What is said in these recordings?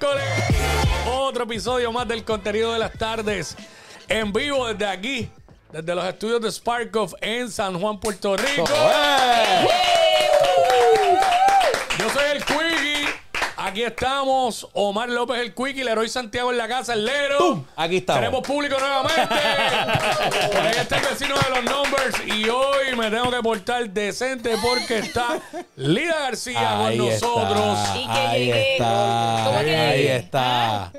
Miércoles, otro episodio más del contenido de las tardes. En vivo desde aquí, desde los estudios de Sparkoff en San Juan, Puerto Rico. Yo soy el Quickie. Aquí estamos. Omar López el Quickie, Leroy Santiago en la casa, el Lero. Aquí estamos. Tenemos público nuevamente. Por ahí está el vecino de los numbers. Y hoy me tengo que portar decente porque está Lida García Ahí con nosotros. está. Y que Ahí llegué. está. ¿Cómo que Ahí llegué? está.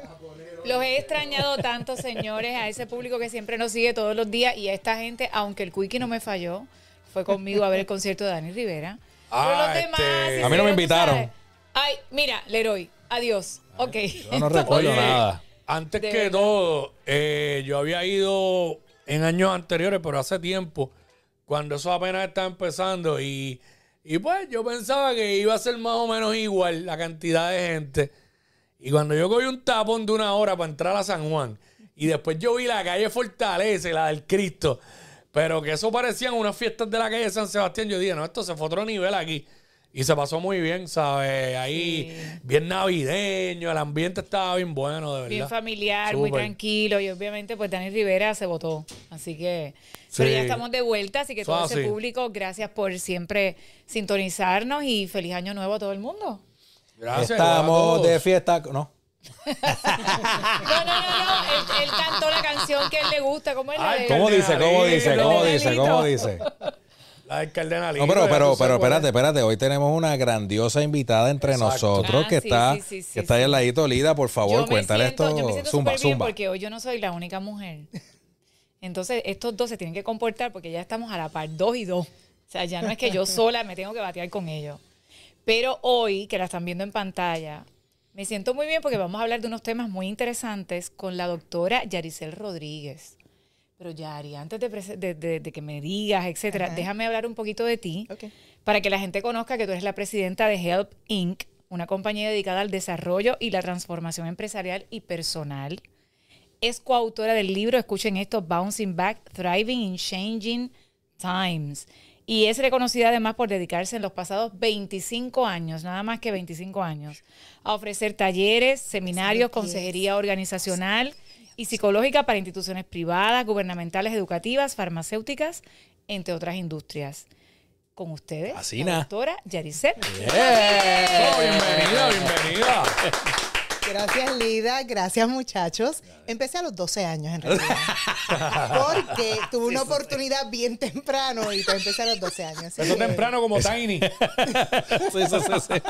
Los he extrañado tanto, señores, a ese público que siempre nos sigue todos los días y a esta gente, aunque el Quickie no me falló, fue conmigo a ver el concierto de Dani Rivera. Pero Ah, los demás. este- A mí no me tú invitaron. sabes. Ay, mira, Leroy, adiós. Ok. Yo no recuerdo nada. Antes De que verdad. todo, eh, yo había ido en años anteriores, pero hace tiempo, cuando eso apenas estaba empezando. Y, y pues yo pensaba que iba a ser más o menos igual la cantidad de gente. Y cuando yo cogí un tapón de una hora para entrar a San Juan, y después yo vi la calle Fortaleza, y la del Cristo, pero que eso parecían unas fiestas de la calle San Sebastián, yo dije, no, esto se fue a otro nivel aquí. Y se pasó muy bien, ¿sabes? Ahí, bien navideño, el ambiente estaba bien bueno, de verdad. Bien familiar, muy tranquilo y obviamente pues Dani Rivera se votó. Así que... Pero ya estamos de vuelta, así que todo es ese público, gracias por siempre sintonizarnos y feliz año nuevo a todo el mundo. Gracias. Estamos de fiesta. No. No, no, no, no. Él, él cantó la canción que a él le gusta. ¿Cómo es la Ay, de- ¿Cómo dice? ¿Cómo dice? ¿Cómo dice? ¿Cómo dice? La del cardenalito. No, pero, pero, pero espérate, es. espérate. Hoy tenemos una grandiosa invitada entre Exacto. nosotros Ah, que sí, está, sí, sí, sí, que está ahí al ladito, Lida. Por favor, Yo cuéntale siento- esto. Yo me siento zumba, bien zumba. porque hoy yo no soy la única mujer. Entonces, estos dos se tienen que comportar porque ya estamos a la par, dos y dos. O sea, ya no es que yo sola me tengo que batear con ellos. Pero hoy, que la están viendo en pantalla, me siento muy bien porque vamos a hablar de unos temas muy interesantes con la doctora Yaricel Rodríguez. Pero Yari, antes de, prese- de- de- de que me digas, etcétera, Ajá. déjame hablar un poquito de ti para que la gente conozca que tú eres la presidenta de Help Inc., una compañía dedicada al desarrollo y la transformación empresarial y personal. Es coautora del libro, escuchen esto, Bouncing Back, Thriving in Changing Times. Y es reconocida además por dedicarse en los pasados 25 años, nada más que 25 años, a ofrecer talleres, seminarios, consejería organizacional y psicológica para instituciones privadas, gubernamentales, educativas, farmacéuticas, entre otras industrias. Con ustedes, Así la doctora Yaricet. Oh, bienvenida, bienvenida. Gracias, Lida. Gracias, muchachos. Empecé a los 12 años, en realidad. Porque tuve una oportunidad bien temprano y pues empecé a los 12 años. Eso que- temprano como Tiny. Sí, sí, sí, sí.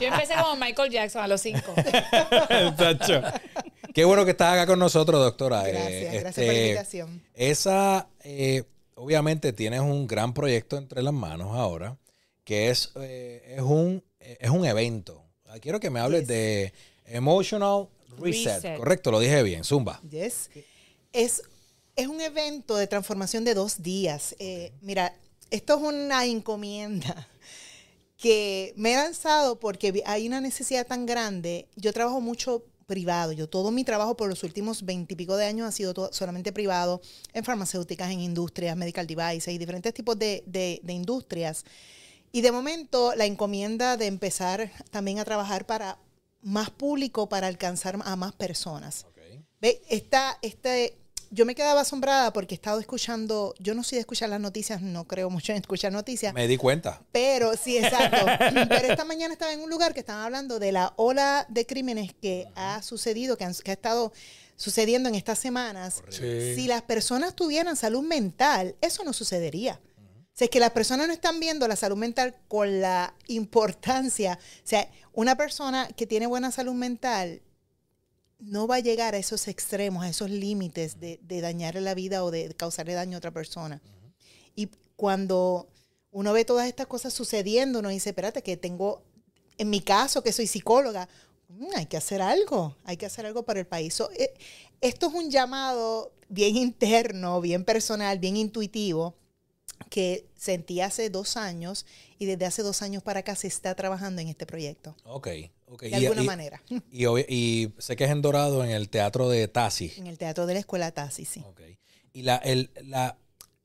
Yo empecé como Michael Jackson a los 5. Qué bueno que estás acá con nosotros, doctora. Gracias, Eh, gracias por la este, invitación. Esa, eh, obviamente, tienes un gran proyecto entre las manos ahora, que es, eh, es, un, es un evento. Ah, Quiero que me hables Yes. de Emotional Reset. Reset. Correcto, lo dije bien. Zumba. Yes. Es, es un evento de transformación de dos días. Eh, mira, esto es una encomienda que me he lanzado porque hay una necesidad tan grande. Yo trabajo mucho privado. Yo todo mi trabajo por los últimos veintipico de años ha sido todo- solamente privado en farmacéuticas, en industrias, medical devices y diferentes tipos de, de- de industrias. Y de momento la encomienda de empezar también a trabajar para más público, para alcanzar a más personas. Ve, esta, este, yo me quedaba asombrada porque he estado escuchando, yo no soy de escuchar las noticias, no creo mucho en escuchar noticias, Me di cuenta. pero sí, exacto. pero esta mañana estaba en un lugar que estaban hablando de la ola de crímenes que ha sucedido, que, han- que ha estado sucediendo en estas semanas. Sí. Si las personas tuvieran salud mental, eso no sucedería. O sea, es que las personas no están viendo la salud mental con la importancia. O sea, una persona que tiene buena salud mental no va a llegar a esos extremos, a esos límites de, de dañarle la vida o de causarle daño a otra persona. Y cuando uno ve todas estas cosas sucediendo, uno dice, espérate, que tengo, en mi caso, que soy psicóloga, mm, hay que hacer algo, hay que hacer algo para el país. Eh, esto es un llamado bien interno, bien personal, bien intuitivo, que sentí hace dos años y desde hace dos años para acá se está trabajando en este proyecto, Ok, de Y- alguna y- manera, Y, sé que es en Dorado, en el teatro de Tassi. en el teatro de la escuela Tassi, sí. Y la, el, la,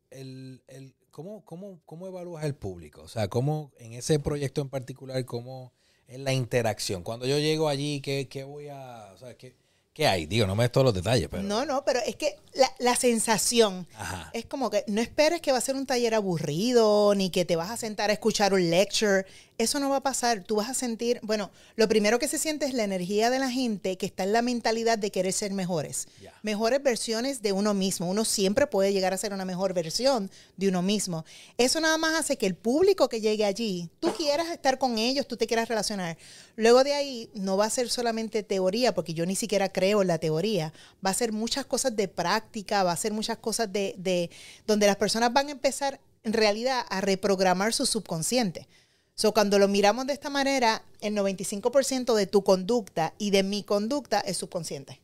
el, el- ¿cómo, cómo, ¿cómo evalúas el público? O sea, ¿cómo en ese proyecto en particular, cómo en la interacción. Cuando yo llego allí, ¿qué, qué voy a... O sea, ¿qué, qué hay? Digo, no me des todos los detalles, pero... No, no, pero es que la, la sensación Ajá. es como que no esperes que va a ser un taller aburrido, ni que te vas a sentar a escuchar un lecture. Eso no va a pasar. Tú vas a sentir, bueno, lo primero que se siente es la energía de la gente que está en la mentalidad de querer ser mejores. Mejores versiones de uno mismo. Uno siempre puede llegar a ser una mejor versión de uno mismo. Eso nada más hace que el público que llegue allí, tú quieras estar con ellos, tú te quieras relacionar. Luego de ahí no va a ser solamente teoría, porque yo ni siquiera creo en la teoría. Va a ser muchas cosas de práctica, va a ser muchas cosas de, de donde las personas van a empezar en realidad a reprogramar su subconsciente. So, cuando lo miramos de esta manera, el 95% de tu conducta y de mi conducta es subconsciente.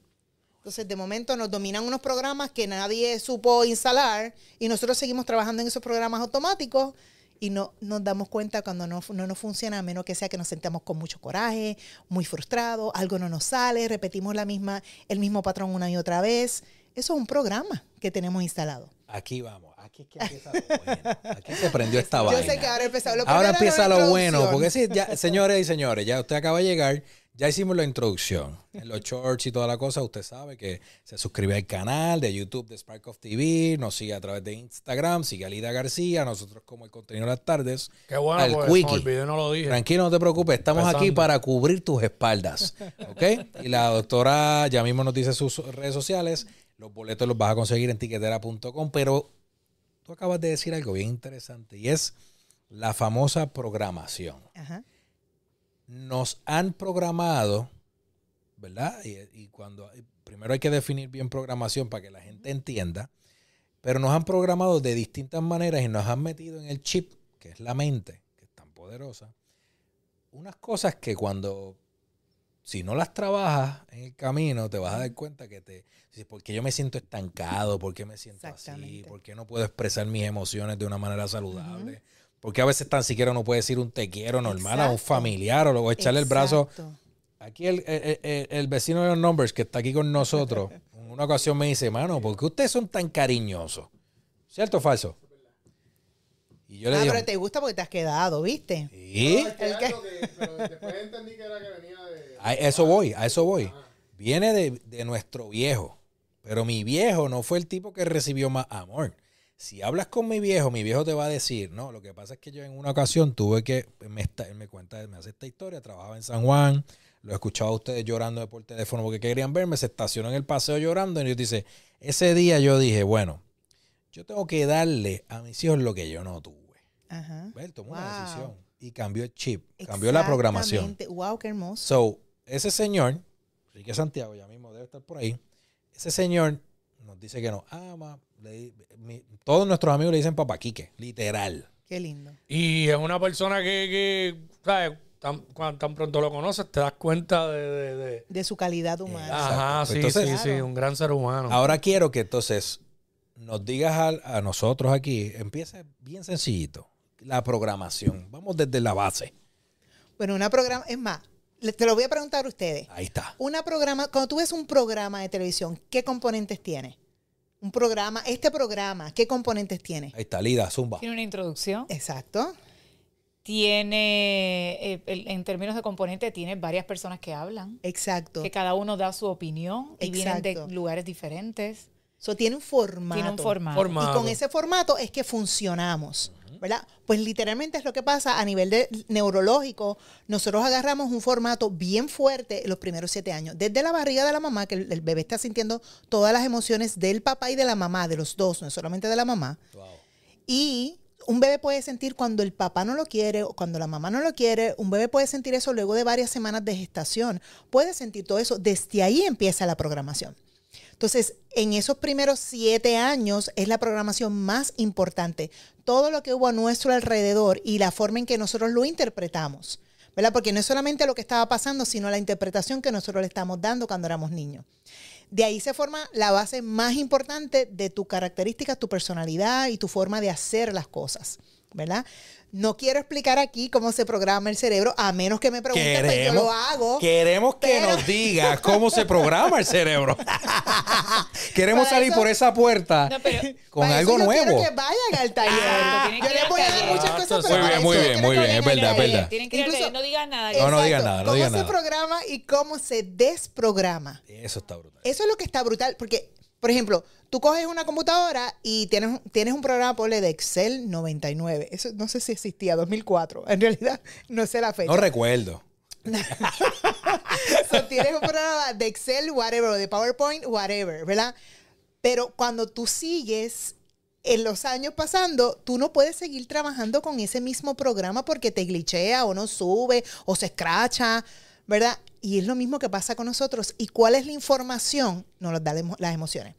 Entonces, de momento nos dominan unos programas que nadie supo instalar y nosotros seguimos trabajando en esos programas automáticos y no nos damos cuenta cuando no, no nos funciona, a menos que sea que nos sentamos con mucho coraje, muy frustrados, algo no nos sale, repetimos la misma, el mismo patrón una y otra vez. Eso es un programa que tenemos instalado. Aquí vamos. Aquí que empieza lo bueno. Aquí se prendió esta Yo vaina. sé que ahora empezó lo Ahora empieza lo bueno, porque sí, ya, señores y señores, ya usted acaba de llegar, ya hicimos la introducción. En los shorts y toda la cosa, usted sabe que se suscribe al canal de YouTube de Spark of TV, nos sigue a través de Instagram, sigue a Lida García, nosotros como el contenido de las tardes. Qué bueno, al pues, olvidó y no lo dije. Tranquilo, no te preocupes, estamos aquí para cubrir tus espaldas, ¿ok? Y la doctora ya mismo nos dice sus redes sociales, los boletos los vas a conseguir en tiquetera.com, pero tú acabas de decir algo bien interesante y es la famosa programación. Ajá. Nos han programado, ¿verdad? Y, y cuando primero hay que definir bien programación para que la gente entienda, pero nos han programado de distintas maneras y nos han metido en el chip, que es la mente, que es tan poderosa, unas cosas que cuando, si no las trabajas en el camino, te vas a dar cuenta que te, dices, ¿por qué yo me siento estancado? ¿Por qué me siento así? ¿Por qué no puedo expresar mis emociones de una manera saludable? Porque a veces tan siquiera no puede decir un te quiero normal a un Exacto. familiar o luego echarle el brazo. Exacto. Aquí el, el- el- el vecino de los numbers que está aquí con nosotros, en una ocasión me dice, mano, ¿por qué ustedes son tan cariñosos? ¿Cierto o falso? Y yo le Ah, digo, pero te gusta porque te has quedado, ¿viste? ¿sí? No, es que ¿El qué? algo que- pero después entendí que era que venía de. A eso voy, a eso voy. Viene de, de nuestro viejo. Pero mi viejo no fue el tipo que recibió más amor. Si hablas con mi viejo, mi viejo te va a decir, no, lo que pasa es que yo en una ocasión tuve que, me, está- él me cuenta, me hace esta historia, trabajaba en San Juan, lo escuchaba a ustedes llorando por teléfono porque querían verme, se estacionó en el paseo llorando y yo dice, ese día yo dije, bueno, yo tengo que darle a mis hijos lo que yo no tuve. Ajá. Ver, tomó Wow. una decisión y cambió el chip, cambió la programación. Wow, qué hermoso. So, ese señor, Enrique Santiago, ya mismo debe estar por ahí, ese señor nos dice que nos ama. Le- mi- todos nuestros amigos le dicen papá Quique, literal. Qué lindo. Y es una persona que, que ¿sabes? Tan, cuan- tan pronto lo conoces, te das cuenta de... de- de- De su calidad humana. Ajá, sí, Entonces- sí, sí, Claro. un gran ser humano. Ahora quiero que entonces nos digas a, a nosotros aquí, empieza bien sencillito, la programación. Vamos desde la base. Bueno, una programa, es más, le- te lo voy a preguntar a ustedes. Ahí está. Una programa, cuando tú ves un programa de televisión, ¿qué componentes tiene? Un programa, este programa, ¿qué componentes tiene? Ahí está, Lida, Zumba. Tiene una introducción. Exacto. Tiene, eh, en términos de componente, tiene varias personas que hablan. Exacto. Que cada uno da su opinión y vienen Exacto. de lugares diferentes. So, tiene un formato. Tiene un formato. Formato. Y con ese formato es que funcionamos, ¿verdad? Pues literalmente es lo que pasa a nivel de neurológico. Nosotros agarramos un formato bien fuerte en los primeros siete años. Desde la barriga de la mamá, que el, el bebé está sintiendo todas las emociones del papá y de la mamá, de los dos, no solamente de la mamá. Y un bebé puede sentir cuando el papá no lo quiere o cuando la mamá no lo quiere. Un bebé puede sentir eso luego de varias semanas de gestación. Puede sentir todo eso. Desde ahí empieza la programación. Entonces, en esos primeros siete años es la programación más importante. Todo lo que hubo a nuestro alrededor y la forma en que nosotros lo interpretamos. ¿Verdad? Porque no es solamente lo que estaba pasando, sino la interpretación que nosotros le estamos dando cuando éramos niños. De ahí se forma la base más importante de tu característica, tu personalidad y tu forma de hacer las cosas. ¿Verdad? No quiero explicar aquí cómo se programa el cerebro, a menos que me pregunten, pues yo Queremos, lo hago. queremos que pero- nos diga cómo se programa el cerebro. queremos Para salir eso- por esa puerta No, pero- con Para algo eso yo nuevo. Quiero que vayan al taller. Tienen yo les voy a dar muchas Ah, cosas, muy pero bien, para muy eso bien, muy bien, es verdad, es verdad. Tienen que ir al Incluso- no digas nada. No, no digan nada, no cómo digan se nada. programa y cómo se desprograma. Eso está brutal. Eso es lo que está brutal, porque, por ejemplo, tú coges una computadora y tienes, tienes un programa, ponle de Excel 99. Eso no sé si existía, 2004. En realidad, no sé la fecha. No recuerdo. So, tienes un programa de Excel, whatever, o de PowerPoint, whatever, ¿verdad? Pero cuando tú sigues en los años pasando, tú no puedes seguir trabajando con ese mismo programa porque te glitchea o no sube o se escracha, ¿verdad? Y es lo mismo que pasa con nosotros. ¿Y cuál es la información? Nos lo dan las emociones.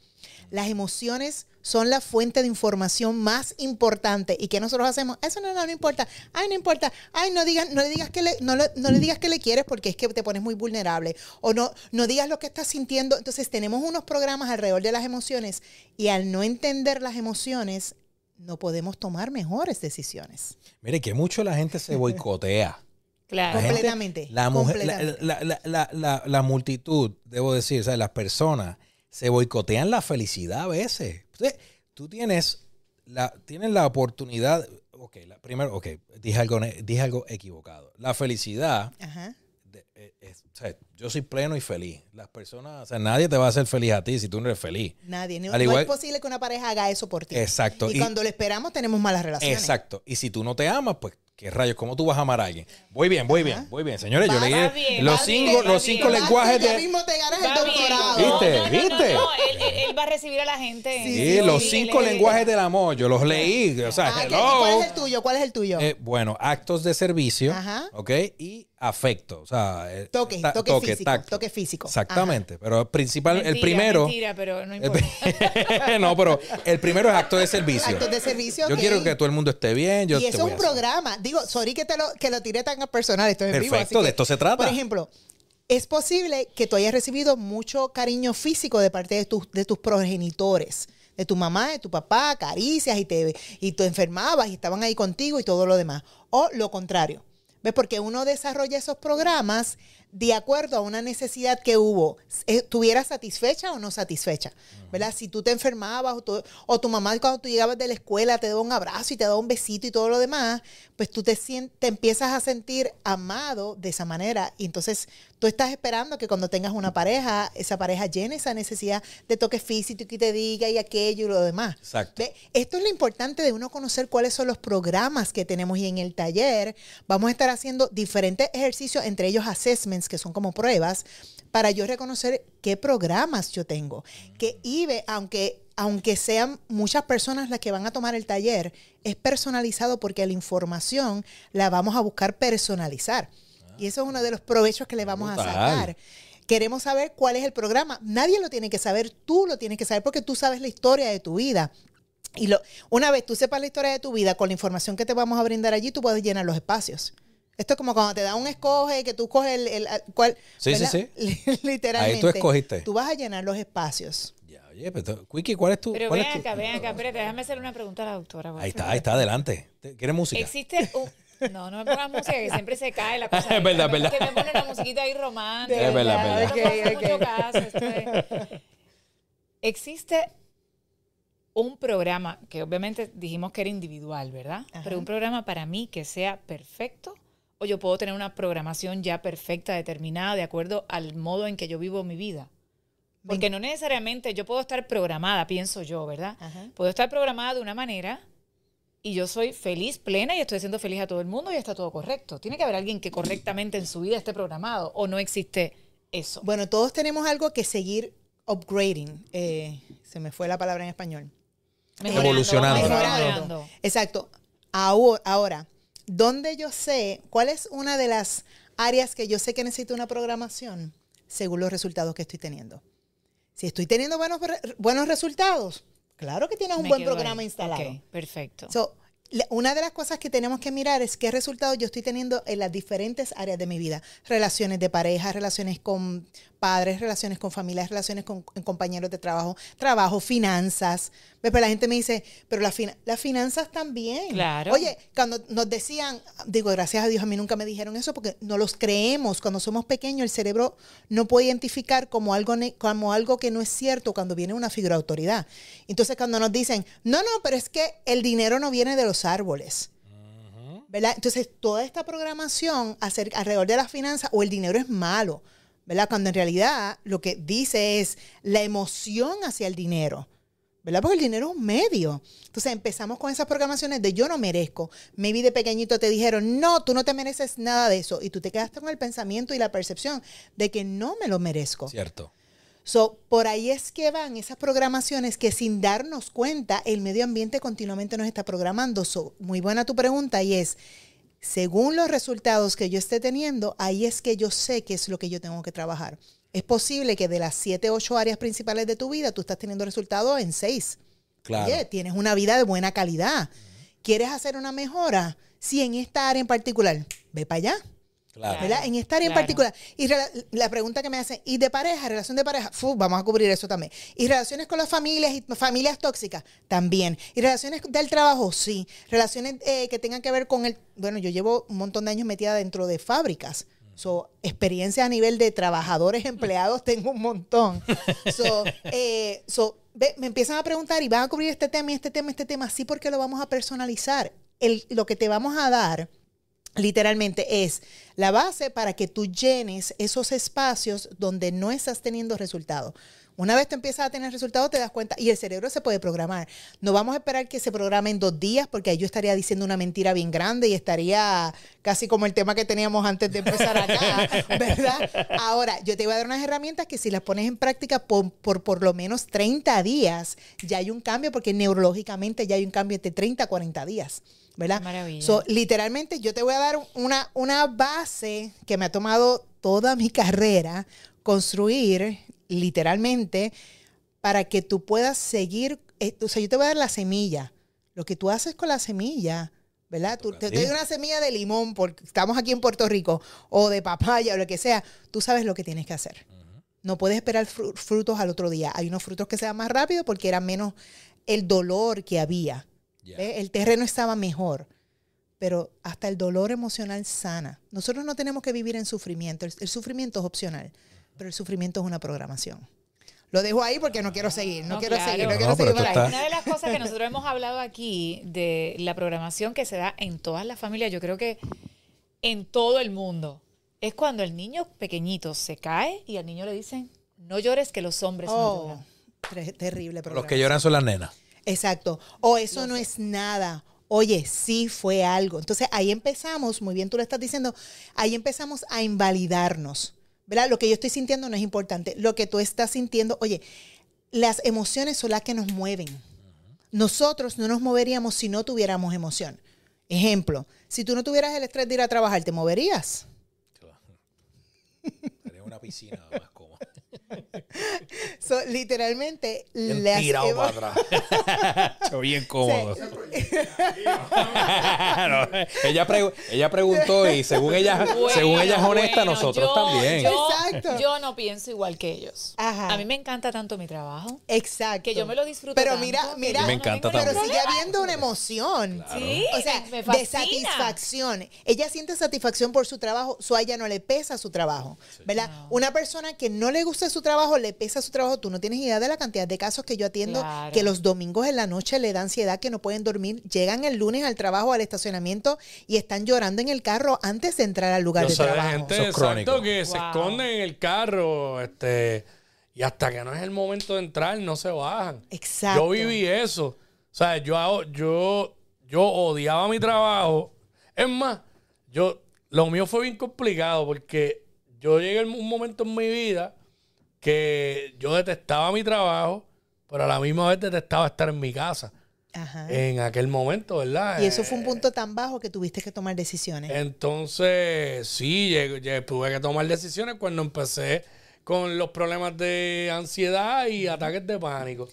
Las emociones son la fuente de información más importante. ¿Y qué nosotros hacemos? Eso no, no, no importa. Ay, no importa. Ay, no digas, no le digas que le, no, le- no le digas que le quieres porque es que te pones muy vulnerable. O no, no digas lo que estás sintiendo. Entonces tenemos unos programas alrededor de las emociones y al no entender las emociones, no podemos tomar mejores decisiones. Mire que mucho la gente se boicotea. Claro. La gente- Completamente, La, mujer, la, completamente. la- la- la- la- la multitud, debo decir, o sea, las personas se boicotean la felicidad a veces. Entonces, tú tienes la, tienes la oportunidad. Ok, la, primero, ok, dije algo, dije algo equivocado. La felicidad, Ajá. de- eh, es- o sea, yo soy pleno y feliz. Las personas, o sea, nadie te va a hacer feliz a ti si tú no eres feliz. Nadie. No, Al no igual- es posible que una pareja haga eso por ti. Exacto. Y, Y- cuando lo esperamos tenemos malas relaciones. Exacto. Y si tú no te amas, pues, ¿qué rayos? ¿Cómo tú vas a amar a alguien? Voy bien, voy bien, voy bien. Señores, yo Va- leí va bien, los cinco, bien, los cinco lenguajes de... mismo te ganas el doctorado. ¿Viste? No, no, no, ¿Viste? no, él, él- él va a recibir a la gente. Sí, Sí, los sí, cinco él- lenguajes del amor, yo los leí. O sea, Ah, ¿qué- hello. ¿Cuál es el tuyo? ¿Cuál es el tuyo? Eh, bueno, actos de servicio, Ajá. ¿ok? Y afecto, o sea... eh, Toque, ta- toque físico, tacto. toque físico. Exactamente, pero el principal, el primero... Mentira, pero no el importa. no, pero el primero es acto de servicio. Actos de servicio, Yo quiero que todo el mundo esté bien, yo y te eso es un hacer. programa. Digo, sorry que te lo, que lo tiré tan personal. Esto es en vivo, Perfecto, así de que, esto se trata. Por ejemplo, es posible que tú hayas recibido mucho cariño físico de parte de tus, de tus progenitores. De tu mamá, de tu papá, caricias y te, y tú enfermabas y estaban ahí contigo y todo lo demás. O lo contrario. ¿Ves? Porque uno desarrolla esos programas de acuerdo a una necesidad que hubo, eh, estuviera satisfecha o no satisfecha, ¿verdad? Si tú te enfermabas o tu, o tu mamá cuando tú llegabas de la escuela te daba un abrazo y te daba un besito y todo lo demás, pues tú te, te empiezas a sentir amado de esa manera y entonces tú estás esperando que cuando tengas una pareja, esa pareja llene esa necesidad de toque físico y que te diga y aquello y lo demás. Exacto. ¿Ve? Esto es lo importante de uno conocer cuáles son los programas que tenemos y en el taller vamos a estar haciendo diferentes ejercicios, entre ellos assessments, que son como pruebas, para yo reconocer qué programas yo tengo. Que IBE, aunque, aunque sean muchas personas las que van a tomar el taller, es personalizado porque la información la vamos a buscar personalizar. Y eso es uno de los provechos que le vamos a sacar. Queremos saber cuál es el programa. Nadie lo tiene que saber, tú lo tienes que saber porque tú sabes la historia de tu vida. Y lo, una vez tú sepas la historia de tu vida, con la información que te vamos a brindar allí, tú puedes llenar los espacios. Esto es como cuando te da un escoge, que tú coges el... el- cuál, Sí, sí, ¿verdad? Literalmente. Ahí tú escogiste. Tú vas a llenar los espacios. Ya, oye, pero, Quickie, ¿cuál es tu...? Pero cuál ven es tu- acá, ven acá, espérate, déjame hacerle una pregunta a la doctora. Ahí está, ahí está, adelante. ¿Te- ¿Quieres música? Existe un... No, no me pongas música, que siempre se cae la cosa. Es verdad, me- verdad. Que me ponen una musiquita ahí romántica. Es verdad, verdad. me hace Ok, mucho ok. caso, es- Existe un programa, que obviamente dijimos que era individual, ¿verdad? Ajá. Pero un programa para mí que sea perfecto, o yo puedo tener una programación ya perfecta, determinada, de acuerdo al modo en que yo vivo mi vida. Porque no necesariamente yo puedo estar programada, pienso yo, ¿verdad? Ajá. Puedo estar programada de una manera y yo soy feliz, plena y estoy haciendo feliz a todo el mundo y está todo correcto. Tiene que haber alguien que correctamente en su vida esté programado o no existe eso. Bueno, todos tenemos algo que seguir upgrading. Eh, se me fue la palabra en español. Mejorando, Evolucionando. mejorando. Exacto. Ahora, ahora, ¿dónde yo sé cuál es una de las áreas que yo sé que necesito una programación según los resultados que estoy teniendo? Si estoy teniendo buenos, buenos resultados, claro que tienes un Me buen programa ahí. instalado. Ok, perfecto. So, una de las cosas que tenemos que mirar es qué resultados yo estoy teniendo en las diferentes áreas de mi vida. Relaciones de pareja, relaciones con padres, relaciones con familias, relaciones con compañeros de trabajo, trabajo, finanzas. ¿Ves? Pero la gente me dice, pero la fina- las finanzas también. Claro. Oye, cuando nos decían, digo, gracias a Dios, a mí nunca me dijeron eso porque no los creemos. Cuando somos pequeños, el cerebro no puede identificar como algo, como algo que no es cierto cuando viene una figura de autoridad. Entonces, cuando nos dicen, no, no, pero es que el dinero no viene de los árboles. ¿verdad? Entonces, toda esta programación acerca, alrededor de las finanzas o el dinero es malo, ¿verdad? Cuando en realidad lo que dice es la emoción hacia el dinero, ¿verdad? Porque el dinero es un medio. Entonces empezamos con esas programaciones de yo no merezco. Maybe de pequeñito te dijeron, no, tú no te mereces nada de eso. Y tú te quedaste con el pensamiento y la percepción de que no me lo merezco. Cierto. So, por ahí es que van esas programaciones que sin darnos cuenta el medio ambiente continuamente nos está programando. So, muy buena tu pregunta y es, según los resultados que yo esté teniendo, ahí es que yo sé qué es lo que yo tengo que trabajar. Es posible que de las siete, ocho áreas principales de tu vida, tú estás teniendo resultados en seis. Claro. Oye, tienes una vida de buena calidad. ¿Quieres hacer una mejora? Sí, en esta área en particular, ve para allá. Claro. ¿verdad? En esta área en particular. Y la pregunta que me hacen, ¿y de pareja, relación de pareja? Vamos a cubrir eso también. ¿Y relaciones con las familias y familias tóxicas? También. ¿Y relaciones del trabajo? Sí. Relaciones eh, que tengan que ver con el... Bueno, yo llevo un montón de años metida dentro de fábricas. So, experiencia a nivel de trabajadores, empleados, tengo un montón. So, eh, so, ve, me empiezan a preguntar y van a cubrir este tema y este tema, este tema. Sí, porque lo vamos a personalizar. El, lo que te vamos a dar literalmente es la base para que tú llenes esos espacios donde no estás teniendo resultados. Una vez tú empiezas a tener resultados, te das cuenta, y el cerebro se puede programar. No vamos a esperar que se programe en dos días, porque ahí yo estaría diciendo una mentira bien grande y estaría casi como el tema que teníamos antes de empezar acá, ¿verdad? Ahora, yo te voy a dar unas herramientas que si las pones en práctica por por, por lo menos 30 días, ya hay un cambio, porque neurológicamente ya hay un cambio entre 30 a 40 días. ¿Verdad? Maravilla. So, literalmente yo te voy a dar una, una base que me ha tomado toda mi carrera construir, literalmente, para que tú puedas seguir. eh, o sea, yo te voy a dar la semilla. Lo que tú haces con la semilla, ¿verdad? Tú, te, te doy una semilla de limón, porque estamos aquí en Puerto Rico, o de papaya, o lo que sea. Tú sabes lo que tienes que hacer. No puedes esperar fru- frutos al otro día. Hay unos frutos que se dan más rápido porque era menos el dolor que había. El terreno estaba mejor, pero hasta el dolor emocional sana. Nosotros no tenemos que vivir en sufrimiento. El, el sufrimiento es opcional, pero el sufrimiento es una programación. Lo dejo ahí porque no quiero seguir, no, No, quiero claro. seguir, no, No, quiero pero seguir esto por ahí. está- Una de las cosas que nosotros hemos hablado aquí de la programación que se da en todas las familias, yo creo que en todo el mundo, es cuando el niño pequeñito se cae y al niño le dicen, no llores que los hombres no Oh, lloran. ter- terrible Los que lloran son las nenas. Exacto. O eso no es nada. Oye, sí fue algo. Entonces ahí empezamos, muy bien tú lo estás diciendo, ahí empezamos a invalidarnos. ¿Verdad? Lo que yo estoy sintiendo no es importante. Lo que tú estás sintiendo, oye, las emociones son las que nos mueven. Nosotros no nos moveríamos si no tuviéramos emoción. Ejemplo, si tú no tuvieras el estrés de ir a trabajar, ¿te moverías? Una piscina. So, literalmente, Bien las tirado para atrás. Hecho bien cómodo. No, ella, pregu- ella preguntó y según ella, según ella es honesta, Bueno, nosotros yo- también. Yo, Exacto. yo no pienso igual que ellos. Ajá. A mí me encanta tanto mi trabajo. Exacto. Que yo me lo disfruto Pero tanto mira, mira, Me no encanta pero sigue habiendo una emoción. Sí, O sea, me, de satisfacción. Ella siente satisfacción por su trabajo, so a ella no le pesa su trabajo, ¿verdad? Una persona que no le gusta su trabajo, le pesa su trabajo. Tú no tienes idea de la cantidad de casos que yo atiendo Claro. que los domingos en la noche le da ansiedad, que no pueden dormir, llegan el lunes al trabajo, al estacionamiento y están llorando en el carro antes de entrar al lugar Yo de trabajo. gente Eso es exacto que se esconden en el carro, este, y hasta que no es el momento de entrar, no se bajan. Exacto. Yo viví eso. O sea, yo, hago- yo, yo odiaba mi trabajo. Es más, yo, lo mío fue bien complicado porque yo llegué a un momento en mi vida que yo detestaba mi trabajo, pero a la misma vez detestaba estar en mi casa. Ajá. En aquel momento, ¿verdad? y eso fue Eh, un punto tan bajo que tuviste que tomar decisiones. entonces, sí, llegué- llegué- tuve que tomar decisiones cuando empecé con los problemas de ansiedad y ataques de pánico.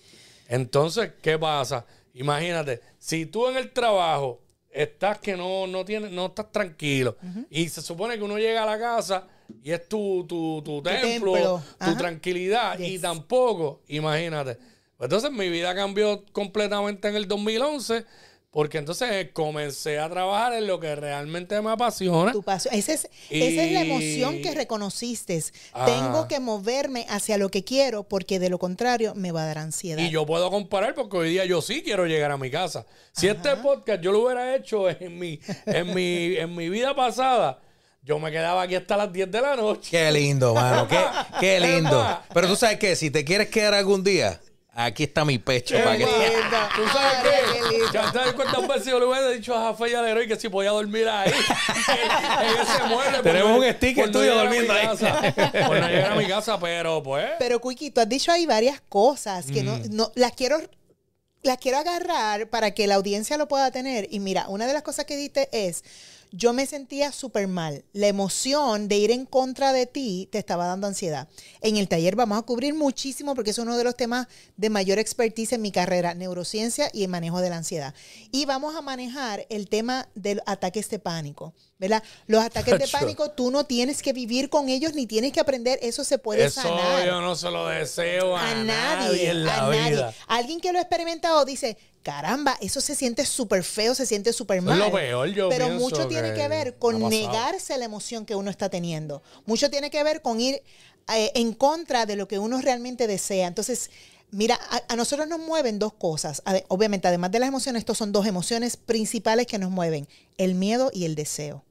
Entonces, ¿qué pasa? Imagínate, si tú en el trabajo estás que no, no tienes, no estás tranquilo. Y se supone que uno llega a la casa y es tu, tu, tu templo, templo. tu Ajá. tranquilidad. Y tampoco, imagínate. Pues Entonces mi vida cambió completamente en el 2011 porque entonces comencé a trabajar en lo que realmente me apasiona. Tu. Esa es, esa es la emoción que reconociste. Tengo que moverme hacia lo que quiero porque de lo contrario me va a dar ansiedad. Y yo puedo comparar porque hoy día yo sí quiero llegar a mi casa. Si este podcast yo lo hubiera hecho en mi, en mi, en mi vida pasada, yo me quedaba aquí hasta las 10 de la noche. Qué lindo, mano. Qué, qué lindo. Pero tú sabes que si te quieres quedar algún día, aquí está mi pecho Qué para que. ¿Tú sabes qué qué? Ya sabes cuántas veces yo le hubiera dicho a Jafé y al Leroy que si podía dormir ahí. ese mueble. por Tenemos un sticker tuyo durmiendo ahí. casa. Por no llegar a mi casa, pero pues. Pero, Quiki, tú has dicho ahí varias cosas que no, no las quiero las quiero agarrar para que la audiencia lo pueda tener. Y mira, una de las cosas que diste es, yo me sentía súper mal. La emoción de ir en contra de ti te estaba dando ansiedad. En el taller vamos a cubrir muchísimo porque es uno de los temas de mayor expertise en mi carrera, neurociencia y manejo de la ansiedad. Y vamos a manejar el tema del ataques de pánico, ¿verdad? Los ataques de pánico, tú no tienes que vivir con ellos ni tienes que aprender, eso se puede Eso sanar yo no se lo deseo a, a nadie, nadie, en la a nadie. Alguien que lo ha experimentado dice, caramba, eso se siente súper feo, se siente súper mal. lo peor, yo Pero mucho tiene que ver con negarse la emoción que uno está teniendo. Mucho tiene que ver con ir eh, en contra de lo que uno realmente desea. Entonces, mira, a, a nosotros nos mueven dos cosas. Obviamente, además de las emociones, estos son dos emociones principales que nos mueven, el miedo y el deseo.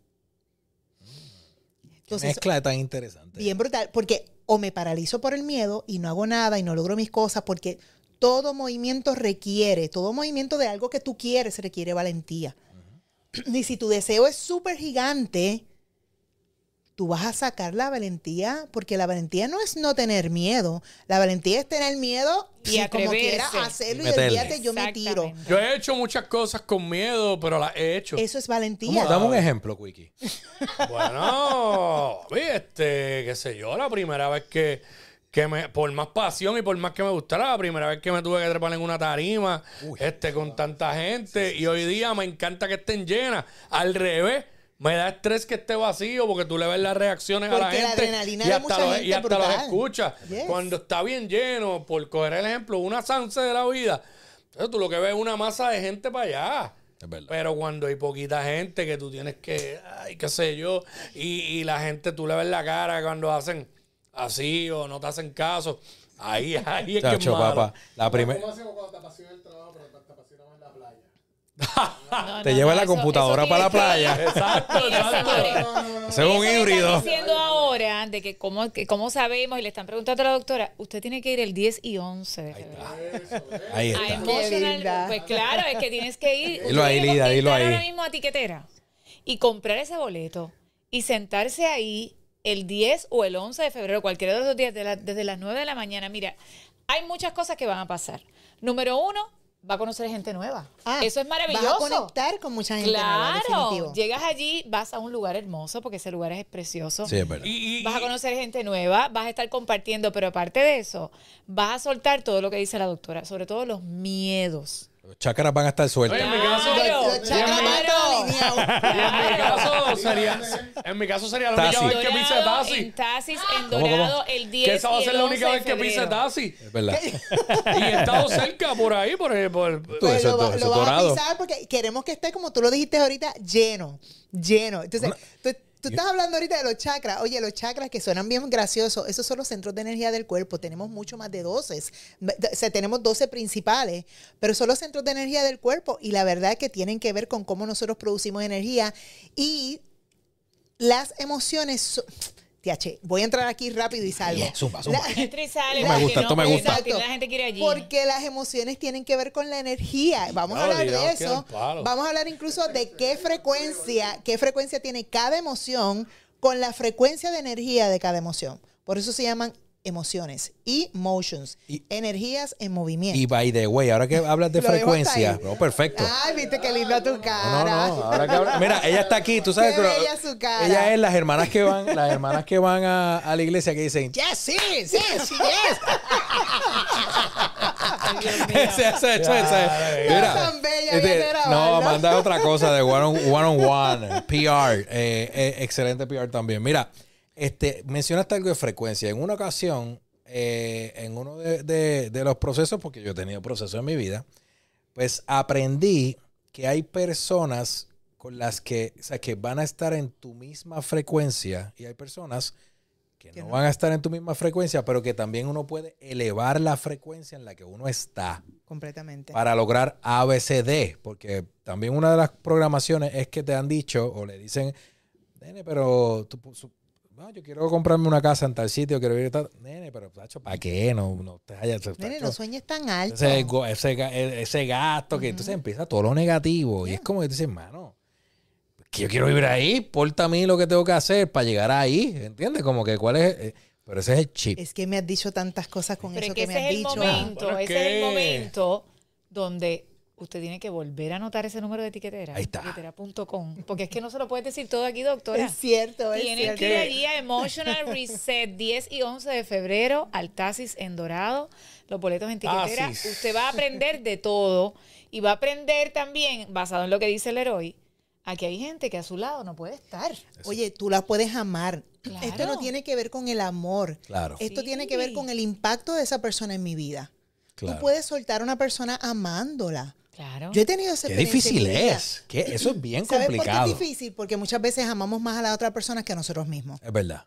Entonces, mezcla tan interesante. Bien brutal, porque o me paralizo por el miedo y no hago nada y no logro mis cosas, porque todo movimiento requiere, todo movimiento de algo que tú quieres requiere valentía. Y si tu deseo es súper gigante, tú vas a sacar la valentía, porque la valentía no es no tener miedo, la valentía es tener miedo Y y, como quieras hacerlo y Meterle. olvídate, yo me tiro. Yo he hecho muchas cosas con miedo, pero las he hecho. Eso es ¿Cómo? valentía. Dame un ejemplo, Quickie. Bueno, este, qué sé yo, la primera vez que, que me, por más pasión y por más que me gustara, la primera vez que me tuve que trepar en una tarima, este, con tanta gente, y hoy día me encanta que estén llenas. Al revés, me da estrés que esté vacío porque tú le ves las reacciones a la Porque la gente adrenalina y hasta, mucha los, gente y hasta los escuchas. Yes. Cuando está bien lleno, por coger el ejemplo, una Sanse de la vida, entonces tú lo que ves es una masa de gente para allá. Es verdad. Pero cuando hay poquita gente que tú tienes que, ay, qué sé yo, y, y la gente tú le ves la cara cuando hacen así o no te hacen caso, ahí, ahí es que es Chacho, malo. papá. La primera. ¿Cómo hacemos cuando te apasiona el trabajo, pero te apasiona más la playa? No, Te no, lleva no, la eso- computadora eso para la que- playa. Exacto, exacto. es un Eso híbrido. Están diciendo ahora de que cómo, que cómo sabemos y le están preguntando a la doctora, usted tiene que ir el 10 y 11 de febrero. Ahí A está. Emotional- linda. pues claro, es que tienes que ir. Dilo ahí, Lida, dilo ahí. ahora mismo a tiquetera y comprar ese boleto y sentarse ahí el 10 o el 11 de febrero, cualquiera de los dos días, de la- desde las 9 de la mañana. Mira, hay muchas cosas que van a pasar. Número uno, va a conocer gente nueva. Ah, Eso es maravilloso. Vas a conectar con mucha gente nueva, Claro, definitivo. llegas allí, vas a un lugar hermoso porque ese lugar es precioso. Sí, es verdad. Y, y- Vas a conocer gente nueva, vas a estar compartiendo, pero aparte de eso, vas a soltar todo lo que dice la doctora, sobre todo los miedos. Los chakras van a estar sueltos. Oye, en mi caso, Claro, Los chakras van a en mi caso sería, en mi caso sería la única vez que pise taxi. en Taxis, en ¿Cómo, cómo? Dorado, el 10 Que esa va a ser la 11 única vez que pise taxi. Es verdad. Y he estado cerca por ahí, por, por, Tú, Pues eso lo, es va- do- eso lo vamos a pisar porque queremos que esté, como tú lo dijiste ahorita, lleno, lleno. Entonces, tú, tú estás hablando ahorita de los chakras. Oye, los chakras que suenan bien graciosos, esos son los centros de energía del cuerpo. Tenemos mucho más de 12. O sea, tenemos 12 principales, pero son los centros de energía del cuerpo y la verdad es que tienen que ver con cómo nosotros producimos energía y las emociones... so- TH, voy a entrar aquí rápido y salgo. Yeah, zumba, zumba. La- Entra y sale, me porque gusta, esto me gusta. La gente quiere allí. Porque las emociones tienen que ver con la energía. Vamos a hablar de eso. Vamos a hablar incluso de qué frecuencia, qué frecuencia tiene cada emoción con la frecuencia de energía de cada emoción. Por eso se llaman emociones. Emotions. Y- energías en movimiento. Y by the way, ahora que hablas de frecuencia, no, perfecto. Ay, viste qué linda tu No, cara. no, ahora que habla- Mira, ella está aquí, tú sabes Qué bella su cara. ella es las hermanas que van, las hermanas que van a, a la iglesia que dicen, Yes, sí, sí, sí, yes. Ese- ese- ese- Mira, este, no, manda otra cosa de one on one, on one, PR. eh, eh, excelente PR también. Mira, este, mencionaste algo de frecuencia. En una ocasión, eh, en uno de, de- de los procesos, porque yo he tenido procesos en mi vida, pues aprendí que hay personas con las que, o sea, que van a estar en tu misma frecuencia y hay personas que Que no no. van a estar en tu misma frecuencia, pero que también uno puede elevar la frecuencia en la que uno está Completamente. para lograr ABCD, porque también una de las programaciones es que te han dicho o le dicen, pero tú, no, yo quiero comprarme una casa en tal sitio, quiero ir a tal, nene, pero tacho, ¿para qué? No, no te hayas, Nene, tacho, no sueñes tan alto. ese, ese, e- ese gasto que entonces empieza todo lo negativo y es como que dices, mano, que yo quiero vivir ahí, porta a mí lo que tengo que hacer para llegar ahí, ¿entiendes? Como que cuál es, eh, pero ese es el chip. Es que me has dicho tantas cosas con Pero eso es que que, ese me has es el dicho. momento, ese es el momento donde usted tiene que volver a anotar ese número de etiquetera. Ahí está. Etiquetera.com. Porque es que no se lo puedes decir todo aquí, doctora. Es cierto, es Tienen cierto. que ir allí a Emotional Reset 10 y 11 de febrero al Taxis en Dorado, los boletos en tiquetera. Taxis. Usted va a aprender de todo y va a aprender también, basado en lo que dice el héroe, aquí hay gente que a su lado no puede estar. Oye, tú la puedes amar. Claro. Esto no tiene que ver con el amor. Claro. Esto Sí. tiene que ver con el impacto de esa persona en mi vida. Claro. Tú puedes soltar a una persona amándola. Claro. Yo he tenido esa Qué difícil es. que Eso es bien ¿Sabes por complicado. qué es difícil? Porque muchas veces amamos más a la otra persona que a nosotros mismos. Es verdad.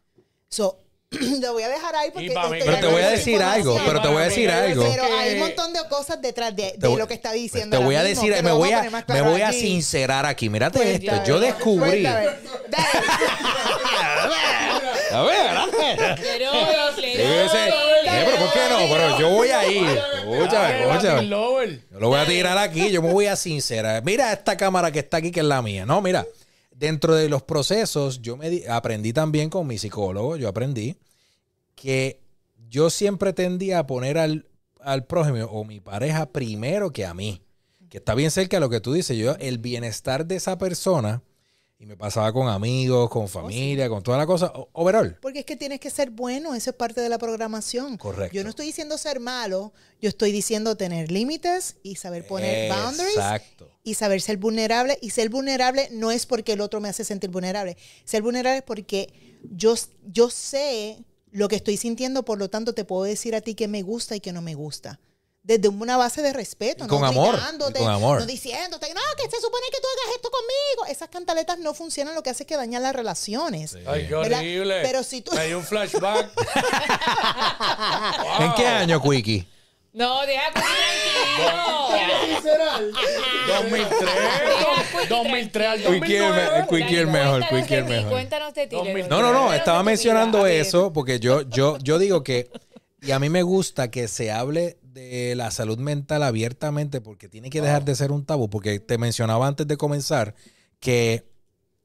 So, lo voy a dejar ahí porque... Mí Pero te voy a decir algo, pero te voy a decir algo. Pero hay un montón de cosas detrás de, de Te voy- lo que está diciendo. te voy a mismo, decir, me voy a, poner más me claro voy a aquí. sincerar aquí. Mírate Pues esto. ya, Yo descubrí. A ver, ¿verdad? Pero, Yo sé- Eh, pero ¿por qué no? Pero yo voy a ir. Escúchame, escúchame. Yo lo voy a tirar aquí, yo me voy a sincerar. Mira esta cámara que está aquí, que es la mía. No, mira, dentro de los procesos, yo me di- aprendí también con mi psicólogo, yo aprendí que yo siempre tendía a poner al, al prójimo o mi pareja primero que a mí. Que está bien cerca de lo que tú dices. Yo, el bienestar de esa persona, y me pasaba con amigos, con familia, con toda la cosa, overall. Porque es que tienes que ser bueno, eso es parte de la programación. Correcto. Yo no estoy diciendo ser malo, yo estoy diciendo tener límites y saber poner boundaries Exacto. y saber ser vulnerable. Y ser vulnerable no es porque el otro me hace sentir vulnerable. Ser vulnerable es porque yo, yo sé lo que estoy sintiendo, por lo tanto te puedo decir a ti que me gusta y que no me gusta. Desde una base de respeto, no con amor, con amor. no diciéndote, no, que se supone que tú hagas esto conmigo. Esas cantaletas no funcionan, lo que hace es que dañan las relaciones. Ay, qué ¿Verdad? horrible. Pero si tú- Me dio un flashback. ¿En qué año, Quickie? No, deja Quickie tranquilo. Sinceral. 2003. 2003 al Quickie es el 2009. me- el Quickie es mejor, Quickie ti, mejor. Cuéntanos de ti. No, no, no, estaba mencionando eso porque yo, yo, yo digo que, y a mí me gusta que se hable de la salud mental abiertamente porque tiene que dejar de ser un tabú, porque te mencionaba antes de comenzar que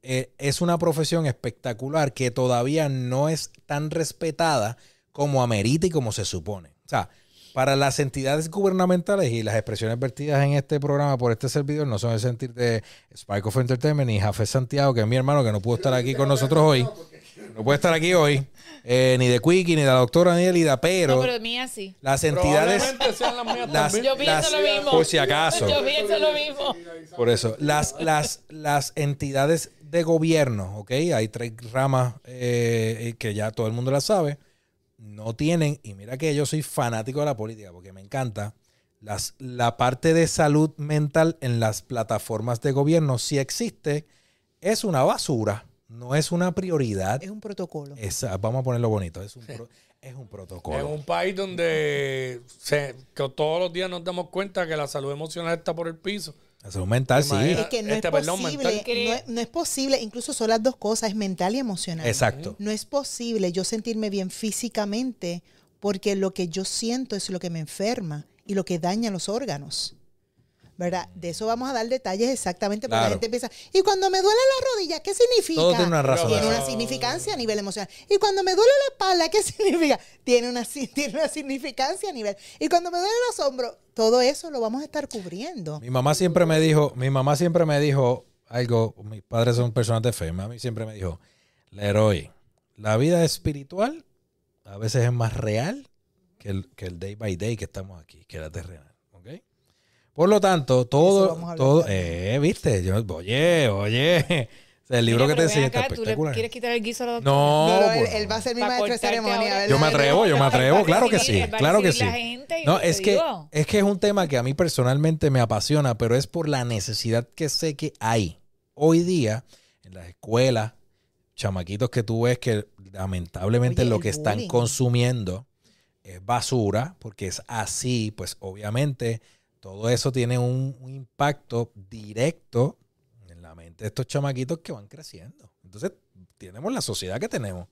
eh, es una profesión espectacular que todavía no es tan respetada como amerita y como se supone. O sea, para las entidades gubernamentales y las expresiones vertidas en este programa por este servidor no son el sentir de Spike of Entertainment ni Jafé Santiago, que es mi hermano que no pudo estar aquí con nosotros hoy. No puede estar aquí hoy. eh, ni de Quickie, ni de la doctora, ni de Lida, pero, No, pero mía sí. las entidades, sean las mías las. Yo pienso las- lo mismo. por si acaso. Yo pienso lo mismo. Por eso, las, las, las entidades de gobierno, ¿ok? Hay tres ramas eh, que ya todo el mundo las sabe. No tienen, y mira que yo soy fanático de la política porque me encanta, las, la parte de salud mental en las plataformas de gobierno, si existe, es una basura, no es una prioridad. Es un protocolo. Esa- vamos a ponerlo bonito, es un, pro- es un En protocolo. un país donde se- que todos los días nos damos cuenta que la salud emocional está por el piso. La salud mental, sí. Es que no Este, es perdón, posible, mental. no es, no es posible, incluso son las dos cosas, es mental y emocional. Exacto. No es posible yo sentirme bien físicamente porque lo que yo siento es lo que me enferma y lo que daña los órganos. ¿Verdad? De eso vamos a dar detalles exactamente porque Claro. la gente empieza. Y cuando me duele la rodilla, ¿qué significa? Todo tiene una razón. Tiene una significancia a nivel emocional. Y cuando me duele la espalda, ¿qué significa? Tiene una, tiene una significancia a nivel. Y cuando me duelen los hombros, todo eso lo vamos a estar cubriendo. Mi mamá siempre me dijo, mi mamá siempre me dijo algo, mis padres son personas de fe, mami siempre me dijo, Leroy, la vida espiritual a veces es más real que el, que el day by day que estamos aquí, que la terrenal. Por lo tanto, todo, todo, eh, viste, yo, oye, oye, O sea, el libro Mira, que te enseña está acá, ¿Tú le espectacular. quieres quitar el guiso a doctora? No, No, él, va a ser mi maestro de ceremonia. Yo me atrevo, yo me atrevo, claro que sí, claro que sí. No, es que, es que es un tema que a mí personalmente me apasiona, pero es por la necesidad que sé que hay hoy día en las escuelas, chamaquitos que tú ves que lamentablemente Oye, lo que están consumiendo es basura, porque es así, pues obviamente todo eso tiene un, un impacto directo en la mente de estos chamaquitos que van creciendo. Entonces, tenemos la sociedad que tenemos.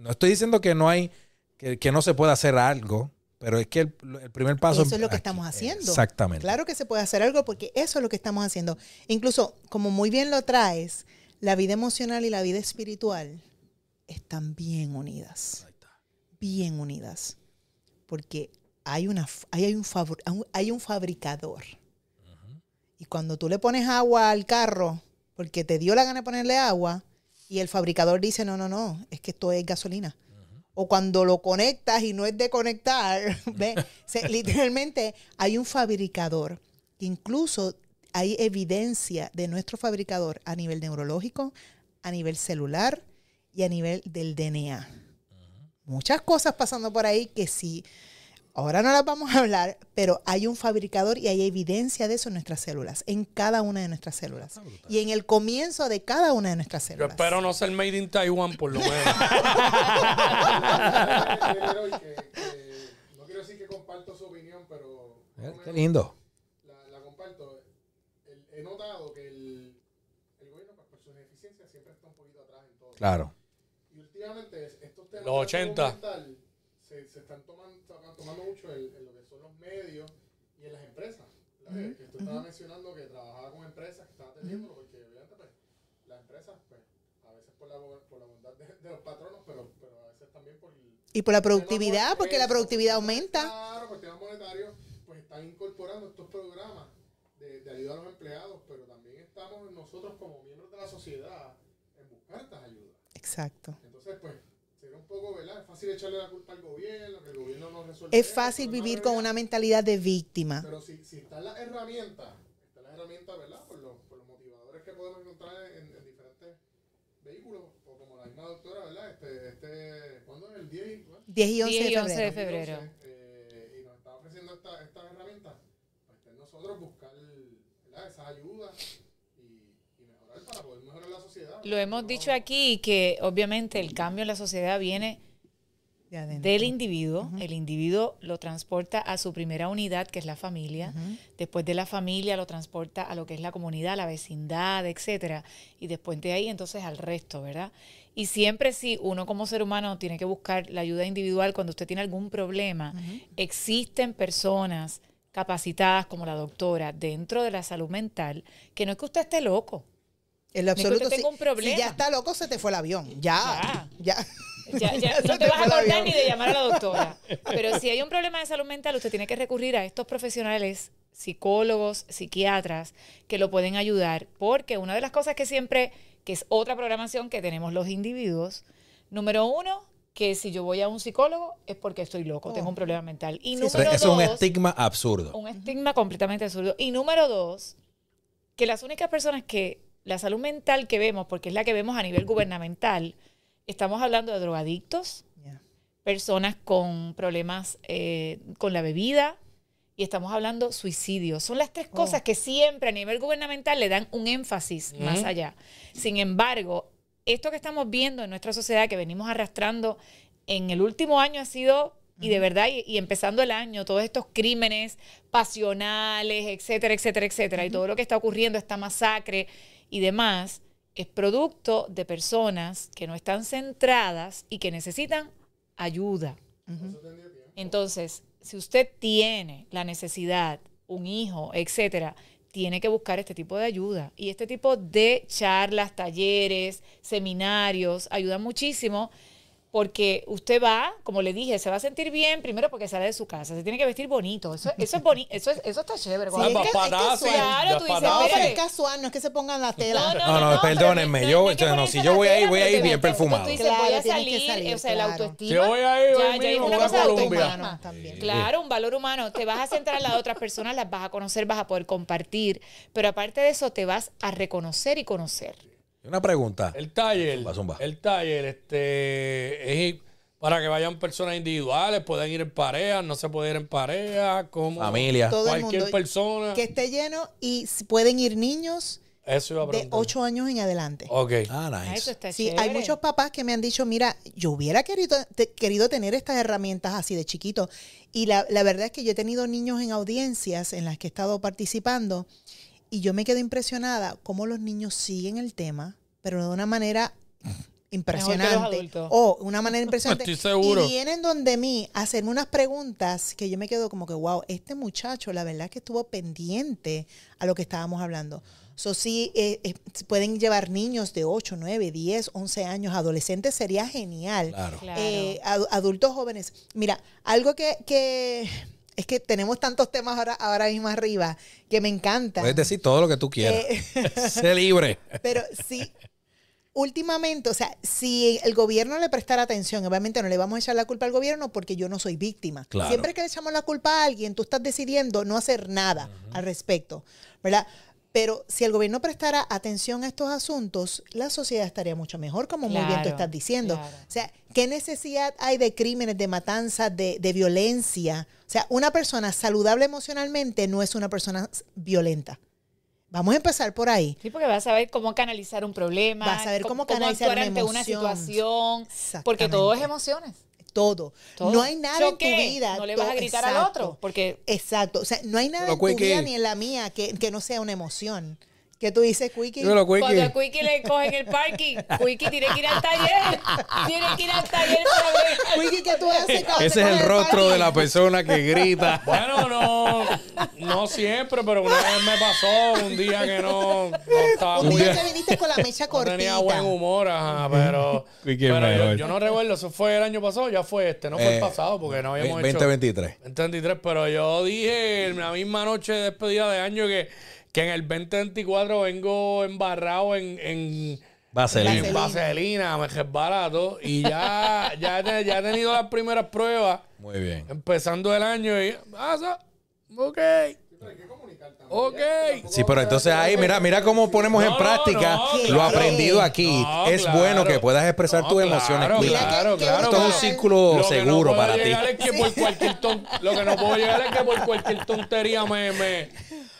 No estoy diciendo que no hay, que, que no se pueda hacer algo, pero es que el, el primer paso... Eso es lo que aquí. estamos haciendo. Exactamente. Claro que se puede hacer algo porque eso es lo que estamos haciendo. Incluso, como muy bien lo traes, la vida emocional y la vida espiritual están bien unidas. Ahí está. Bien unidas. Porque hay, una, hay, un, hay un fabricador. Y cuando tú le pones agua al carro, porque te dio la gana de ponerle agua, y el fabricador dice, no, no, no, es que esto es gasolina. O cuando lo conectas y no es de conectar, literalmente hay un fabricador. Incluso hay evidencia de nuestro fabricador a nivel neurológico, a nivel celular y a nivel del DNA. Muchas cosas pasando por ahí que sí, ahora no las vamos a hablar, pero hay un fabricador y hay evidencia de eso en nuestras células, en cada una de nuestras células. Y en el comienzo de cada una de nuestras Yo células. espero no ser made in Taiwan, por lo menos. No quiero decir que comparto su opinión, pero Eh, Qué lindo. La, la comparto. El- he notado que el, el gobierno, pues, por sus eficiencias, siempre está un poquito atrás en todo. Claro. Y últimamente es- estos temas Los de 80. salud mental se, se están tomando, tomando mucho en, en lo que son los medios y en las empresas. Que tú estabas mencionando que trabajaba con empresas que estaban atendiendo, porque obviamente pues, las empresas, pues, a veces por la, por la bondad de, de los patronos, pero, pero a veces también por el, Y por la productividad, porque la productividad temas- aumenta. Claro, por temas monetarios, pues están incorporando estos programas de, de ayuda a los empleados, pero también estamos nosotros como miembros de la sociedad en buscar estas ayudas. Exacto. Entonces, pues, poco, ¿verdad? Es fácil echarle la culpa al gobierno, que el gobierno no resuelve. Es esto, fácil pero no vivir con una mentalidad de víctima. Pero si, si están las herramientas, están las herramientas, ¿verdad? Por los, por los motivadores que podemos encontrar en, en diferentes vehículos, o como la misma doctora, ¿verdad? Este, este, ¿cuándo es el 10 y, ¿cuál? 10 y 11 10 y de 11 de febrero. eh, y nos está ofreciendo esta- estas herramientas, pues nosotros buscar ¿verdad? esas ayudas y, y mejorar para poder mejorar la sociedad. Lo hemos dicho aquí que obviamente el cambio en la sociedad viene De del individuo. El individuo lo transporta a su primera unidad, que es la familia. Después de la familia lo transporta a lo que es la comunidad, la vecindad, etcétera. Y después de ahí entonces al resto, ¿verdad? Y siempre si uno como ser humano tiene que buscar la ayuda individual cuando usted tiene algún problema, existen personas capacitadas como la doctora dentro de la salud mental, que no es que usted esté loco. En lo absoluto, usted si, un problema. si ya está loco, se te fue el avión. Ya. Ya. Ya, no te vas a acordar ni de llamar a la doctora. Pero si hay un problema de salud mental, usted tiene que recurrir a estos profesionales, psicólogos, psiquiatras, que lo pueden ayudar. Porque una de las cosas que siempre, que es otra programación que tenemos los individuos, número uno, que si yo voy a un psicólogo es porque estoy loco, tengo un problema mental. Y Sí, número es un dos, estigma absurdo. un estigma completamente absurdo. Y número dos, que las únicas personas que la salud mental que vemos, porque es la que vemos a nivel gubernamental, estamos hablando de drogadictos, personas con problemas eh, con la bebida y estamos hablando suicidios. Son las tres Oh. cosas que siempre a nivel gubernamental le dan un énfasis más allá. Sin embargo, esto que estamos viendo en nuestra sociedad, que venimos arrastrando en el último año ha sido, y de verdad, y, y empezando el año, todos estos crímenes pasionales, etcétera, etcétera, etcétera, y todo lo que está ocurriendo, esta masacre y demás, es producto de personas que no están centradas y que necesitan ayuda. Entonces, si usted tiene la necesidad, un hijo, etcétera, tiene que buscar este tipo de ayuda. Y este tipo de charlas, talleres, seminarios ayudan muchísimo Porque usted va, como le dije, se va a sentir bien primero porque sale de su casa. Se tiene que vestir bonito. Eso, eso es bonito. Eso, es- eso está chévere. Sí, es que- es Claro, tú dices, patada, No, es casual, no es que se pongan la tela. No, no, perdónenme, no- yo- no si yo voy ahí, voy ahí te bien perfumado. Tú dices, Claro, voy a salir, salir, o sea, la claro. autoestima. Yo voy ahí, voy ya, ya una voy a cosa también. Claro, un valor humano. Te vas a centrar en las otras personas, las vas a conocer, vas a poder compartir. Pero aparte de eso, te vas a reconocer y conocer. Una pregunta. El taller, Zumba, zumba. el taller, este, es para que vayan personas individuales, pueden ir en pareja, no se puede ir en pareja, como Familia. Todo el cualquier mundo. persona. Que esté lleno y pueden ir niños Eso iba a de. 8 años en adelante. Ok. Ah, Eso nice. está Sí, chévere. hay muchos papás que me han dicho, mira, yo hubiera querido, te- querido tener estas herramientas así de chiquito. Y la, la verdad es que yo he tenido niños en audiencias en las que he estado participando y yo me quedo impresionada cómo los niños siguen el tema, pero de una manera impresionante. O una manera impresionante. Estoy seguro. Y vienen donde mí a hacerme unas preguntas que yo me quedo como que, wow, este muchacho, la verdad es que estuvo pendiente a lo que estábamos hablando. So, sí, eh, eh, pueden llevar niños de 8, 9, 10, 11 años, adolescentes, sería genial. Claro. Claro. Eh, adu- adultos jóvenes. Mira, algo que, que es que tenemos tantos temas ahora, ahora mismo arriba que me encanta. Puedes decir todo lo que tú quieras. Eh, sé libre. pero sí, últimamente, o sea, si el gobierno le prestara atención, obviamente no le vamos a echar la culpa al gobierno porque yo no soy víctima. Claro. Siempre que le echamos la culpa a alguien, tú estás decidiendo no hacer nada al respecto, ¿verdad? Pero si el gobierno prestara atención a estos asuntos, la sociedad estaría mucho mejor, como muy bien tú estás diciendo. claro. O sea, ¿qué necesidad hay de crímenes, de matanzas, de, de violencia? O sea, una persona saludable emocionalmente no es una persona violenta. Vamos a empezar por ahí. Sí, porque vas a ver cómo canalizar un problema. Vas a ver cómo canalizar actuar una ante una situación. Porque todo es emociones. Todo. Todo. No hay nada en tu vida. No le vas a gritar al otro. Porque Exacto. O sea, no hay nada Pero, en tu vida ni en la mía que, que no sea una emoción. ¿Qué tú dices, Quickie? Dímelo, cuando a Quickie. Le cogen el parking, Quickie tiene que ir al taller. Tiene que ir al taller para ver. Quickie, ¿qué tú haces cuando Ese es el rostro de la persona que grita. Bueno, no, no siempre, pero una vez me pasó un día que no, no estaba Un muy día que viniste con la mecha no cortita. tenía buen humor, ajá, pero, Quickie pero yo, no recuerdo, eso fue el año pasado, ya fue este, no fue Eh, el pasado, porque no habíamos hecho 2023. 2023, pero yo dije en la misma noche de despedida de año que, que en el 2024 vengo embarrado en, en, Vaselina. en vaselina, me resbalato y ya, ya, he ya he tenido las primeras pruebas Muy bien. empezando el año y pasa, ok, ok. Sí, pero entonces ahí, mira, mira cómo ponemos en práctica no, lo claro. aprendido aquí. No, es claro. bueno que puedas expresar No, tus emociones. Claro, que- claro, que claro. Esto es un Lo círculo Lo que seguro para ti. llegar es que por cualquier ton- lo que no puedo llegar es que por cualquier tontería me, me,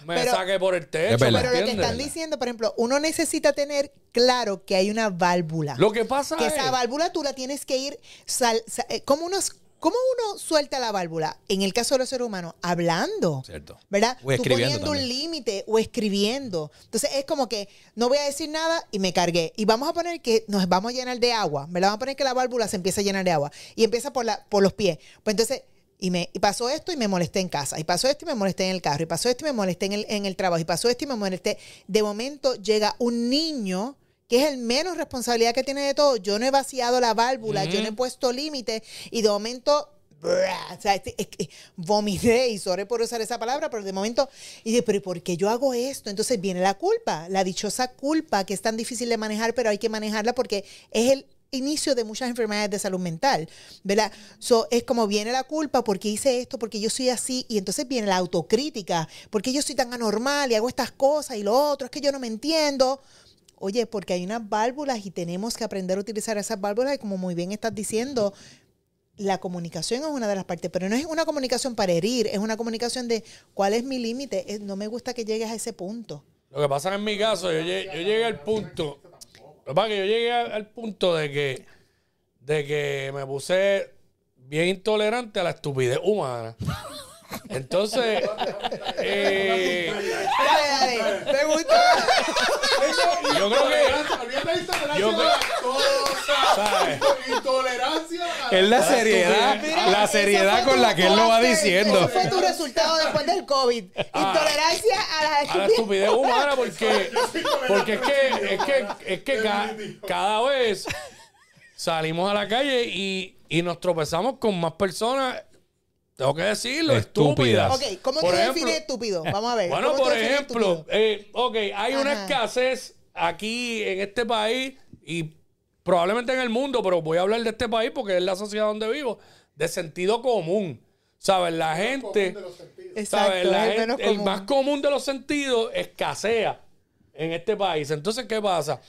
me Pero- saque por el techo. Es verdad. ¿me Pero lo que están diciendo, por ejemplo, uno necesita tener claro que hay una válvula. Lo que pasa que es... esa válvula tú la tienes que ir sal- sa- eh, ¿cómo uno, cómo uno suelta la válvula en el caso de los seres humanos hablando Cierto. ¿verdad? O escribiendo tú poniendo un límite o escribiendo entonces es como que no voy a decir nada y me cargué y vamos a poner que nos vamos a llenar de agua ¿verdad? vamos a poner que la válvula se empieza a llenar de agua y empieza por la por los pies pues entonces y, me, y pasó esto y me molesté en casa. Y pasó esto y me molesté en el carro. Y pasó esto y me molesté en el, en el trabajo. Y pasó esto y me molesté. De momento llega un niño que es el menos responsabilidad que tiene de todo. Yo no he vaciado la válvula, yo no he puesto límite. Y de momento o sea, es que vomité y sorry por usar esa palabra, pero de momento, y de, pero ¿y ¿por qué yo hago esto? Entonces viene la culpa, la dichosa culpa que es tan difícil de manejar, pero hay que manejarla porque es el inicio de muchas enfermedades de salud mental, ¿verdad? So, es como viene la culpa porque hice esto, porque yo soy así, y entonces viene la autocrítica, porque yo soy tan anormal y hago estas cosas y lo otro, es que yo no me entiendo. Oye, porque hay unas válvulas y tenemos que aprender a utilizar esas válvulas y como muy bien estás diciendo, la comunicación es una de las partes, pero no es una comunicación para herir, es una comunicación de cuál es mi límite. No me gusta que llegues a ese punto. Lo que pasa en mi caso, yo, yo llegué al punto. Lo que yo llegué al punto de que, de que me puse bien intolerante a la estupidez humana. Entonces, eh, Dale, dale, me gusta. yo creo que. Yo a creo-. Intolerancia a Es la seriedad, estupidez. la seriedad con la que él lo va diciendo. Ese fue tu resultado después del COVID. Intolerancia a la a la estupidez. estupidez humana porque, porque es que, es que, es que ca- cada vez salimos a la calle y, y nos tropezamos con más personas, tengo que decirlo, Estúpidas. estúpidas. Ok, ¿cómo Por tú ejemplo- defines estúpido? Vamos a ver. Bueno, ¿cómo tú por ejemplo, eh, ok, hay una escasez aquí en este país y probablemente en el mundo, pero voy a hablar de este país porque es la sociedad donde vivo, de sentido común. ¿Sabes? La gente, de los sentidos. Exacto, ¿sabes? La es el gente- el más común de los sentidos escasea en este país. Entonces, ¿qué pasa?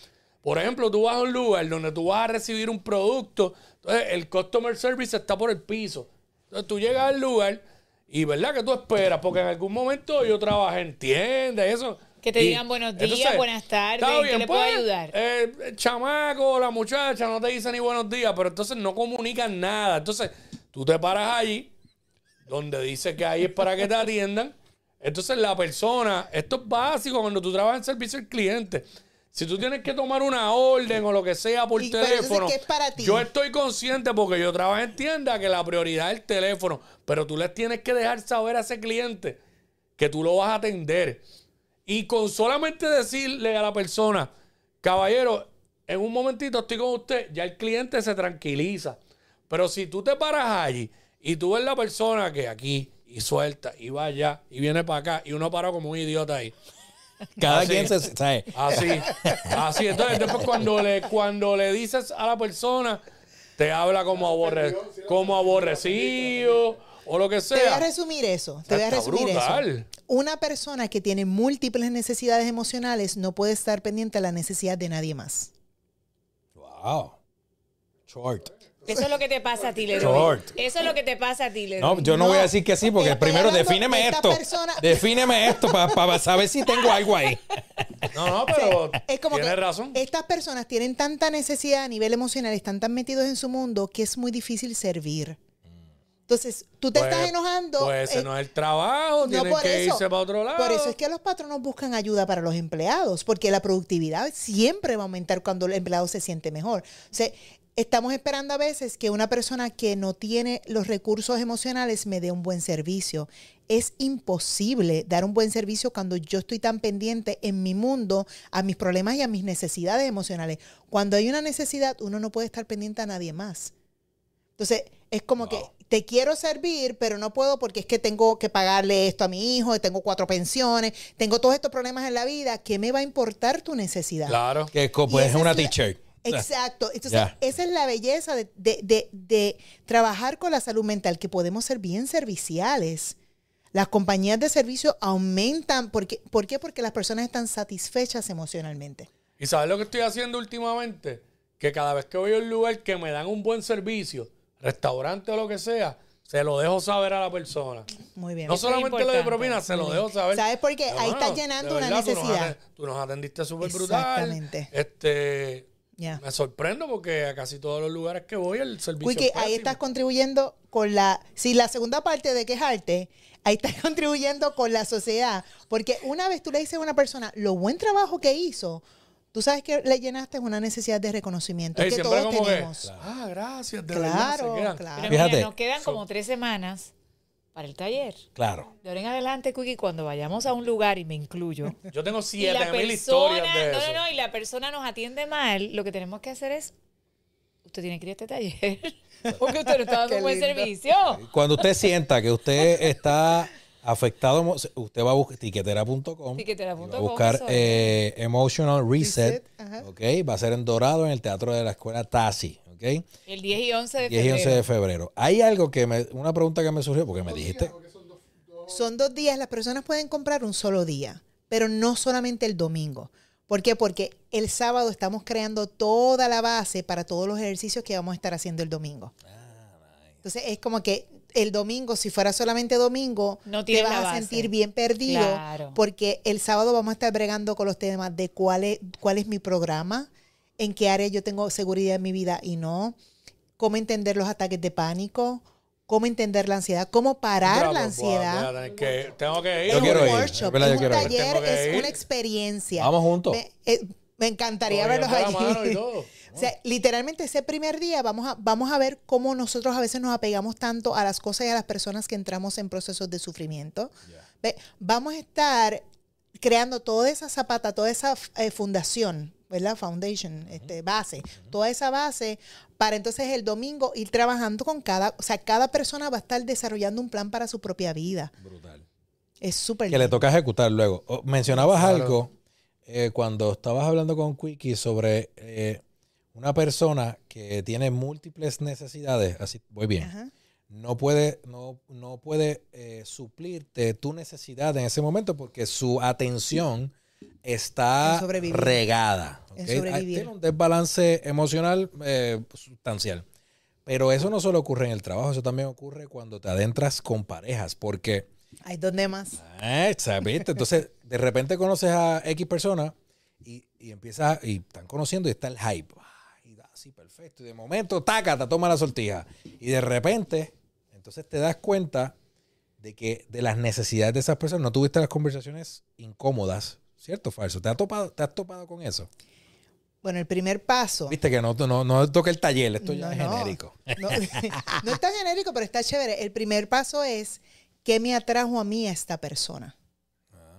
Por ejemplo, tú vas a un lugar donde tú vas a recibir un producto, entonces el customer service está por el piso. Entonces tú llegas al lugar y, ¿verdad? que tú esperas? Porque en algún momento yo trabajé en tiendas y eso. Que te Y digan buenos días, buenas tardes, está ¿en qué le puedo ayudar? eh, el chamaco, la muchacha no te dice ni buenos días, pero entonces no comunican nada. Entonces tú te paras allí, donde dice que ahí es para que te atiendan. Entonces la persona, esto es básico cuando tú trabajas en servicio al cliente. Si tú tienes que tomar una orden o lo que sea por Y, teléfono, ¿qué es para ti? yo estoy consciente porque yo trabajo en tienda que la prioridad es el teléfono, pero tú les tienes que dejar saber a ese cliente que tú lo vas a atender. Y con solamente decirle a la persona, caballero, en un momentito estoy con usted, ya el cliente se tranquiliza. Pero si tú te paras allí y tú ves la persona que aquí y suelta y va allá y viene para acá y uno para como un idiota ahí. Cada Así. quien se sabe. Así, así. Entonces, después cuando le, cuando le dices a la persona, te habla como, aborre, como aborrecido o lo que Te voy a sea. resumir eso. Te voy a resumir brutal. eso. Una persona que tiene múltiples necesidades emocionales no puede estar pendiente a la necesidad de nadie más. Wow. Short. Eso es lo que te pasa a ti, Leroy. Eso es lo que te pasa a ti, Leroy. No, yo no, voy a decir que sí, porque primero defíneme esto. persona- Defíneme esto para saber si tengo algo ahí. No, no, pero Es como tienes que razón. estas personas tienen tanta necesidad a nivel emocional, están tan metidos en su mundo que es muy difícil servir. Entonces, tú te Pues- estás enojando. Pues ese eh, no es el trabajo, no, tienen por que eso. irse para otro lado. Por eso es que los patronos buscan ayuda para los empleados, porque la productividad siempre va a aumentar cuando el empleado se siente mejor. O sea, estamos esperando a veces que una persona que no tiene los recursos emocionales me dé un buen servicio. Es imposible dar un buen servicio cuando yo estoy tan pendiente en mi mundo a mis problemas y a mis necesidades emocionales. Cuando hay una necesidad, uno no puede estar pendiente a nadie más. Entonces, es como que te quiero servir, pero no puedo porque es que tengo que pagarle esto a mi hijo, tengo cuatro pensiones, tengo todos estos problemas en la vida. ¿Qué me va a importar tu necesidad? Claro. Que es como- pues, esa una es la- t-shirt. Exacto. Entonces, esa es la belleza de, de- de- de trabajar con la salud mental, que podemos ser bien serviciales. Las compañías de servicio aumentan. Porque, ¿Por qué? Porque las personas están satisfechas emocionalmente. ¿Y sabes lo que estoy haciendo últimamente? Que cada vez que voy a un lugar que me dan un buen servicio, restaurante o lo que sea, se lo dejo saber a la persona. Muy bien. No solamente lo de propina, se lo dejo saber. ¿Sabes por qué? Ahí Hermano, estás llenando una necesidad. Tú nos atendiste súper brutal. Exactamente. Este, Ya. Me sorprendo porque a casi todos los lugares que voy el servicio Wiki, es ahí estás contribuyendo con la. Si la segunda parte de quejarte, ahí estás contribuyendo con la sociedad. Porque una vez tú le dices a una persona lo buen trabajo que hizo, tú sabes que le llenaste una necesidad de reconocimiento Ey, que todos que, tenemos. ah, gracias, de Claro, verdad, se quedan. claro. Pero Fíjate. mira, nos quedan como tres semanas para el taller. Claro. De ahora en adelante, Cookie, cuando vayamos a un lugar, y me incluyo, Yo tengo siete mil historias de no, eso. no, no, y la persona nos atiende mal, lo que tenemos que hacer es, usted tiene que ir a este taller, porque usted no está dando un buen lindo. servicio. Cuando usted sienta que usted está afectado, usted va a buscar tiquetera.com. Tiquetera.com, va a buscar eh, Emotional Reset. Reset, va a ser en Dorado en el Teatro de la Escuela Tasi. Ok, El 10 y 11 de 10 y febrero. 11 de febrero. Hay algo que me, una pregunta que me surgió porque me dijiste. Son dos días, las personas pueden comprar un solo día, pero no solamente el domingo. ¿Por qué? Porque el sábado estamos creando toda la base para todos los ejercicios que vamos a estar haciendo el domingo. Entonces es como que el domingo, si fuera solamente domingo, No te vas a sentir bien perdido Claro. porque el sábado vamos a estar bregando con los temas de cuál es, cuál es mi programa, en qué área yo tengo seguridad en mi vida y no, cómo entender los ataques de pánico, cómo entender la ansiedad, cómo parar la ansiedad. que- tengo que ir. Yo Es quiero un ir, workshop, es verdad, yo un quiero taller, es ir. una experiencia. Vamos juntos. Me, eh, me encantaría verlos allí. todo. O sea, literalmente ese primer día vamos a, vamos a ver cómo nosotros a veces nos apegamos tanto a las cosas y a las personas que entramos en procesos de sufrimiento. Vamos a estar creando toda esa zapata, toda esa eh, fundación, ¿verdad? Foundation, este, base, toda esa base, para entonces el domingo ir trabajando con cada, o sea, cada persona va a estar desarrollando un plan para su propia vida. Brutal. Es súper Que le toca ejecutar luego. Oh, mencionabas Claro. algo eh, cuando estabas hablando con Quickie sobre eh, una persona que tiene múltiples necesidades. Así, voy bien. Ajá. No puede, no, no puede eh, suplirte tu necesidad en ese momento porque su atención está regada. En ¿ok? sobrevivir. Tiene un desbalance emocional eh, sustancial. Pero eso no solo ocurre en el trabajo, eso también ocurre cuando te adentras con parejas, porque Hay donde más. Ah, ¿viste? Entonces, de repente conoces a X persona y, y empiezas, y están conociendo y está el hype. Y da así, perfecto. Y de momento, taca, te toma la sortija. Y de repente, entonces te das cuenta de que de las necesidades de esas personas no tuviste las conversaciones incómodas, ¿cierto o falso? ¿Te has topado, te has topado con eso? Bueno, el primer paso. Viste que no, no, no toca el taller, esto ya No, es genérico. No, no está genérico, pero está chévere. El primer paso es qué me atrajo a mí a esta persona.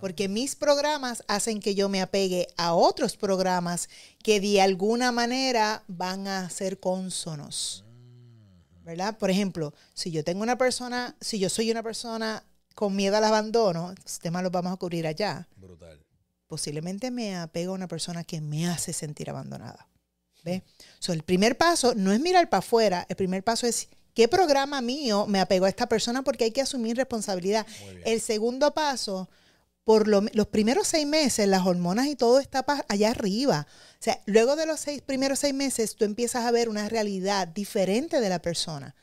Porque mis programas hacen que yo me apegue a otros programas que de alguna manera van a ser cónsonos. ¿Verdad? Por ejemplo, si yo tengo una persona, si yo soy una persona con miedo al abandono, estos temas los vamos a cubrir allá Brutal. Posiblemente me apego a una persona que me hace sentir abandonada. ¿Ves? So, el primer paso no es mirar para afuera, el primer paso es qué programa mío me apego a esta persona porque hay que asumir responsabilidad. El segundo paso, por lo- los primeros seis meses, las hormonas y todo está allá arriba. O sea, luego de los seis, primeros seis meses, tú empiezas a ver una realidad diferente de la persona.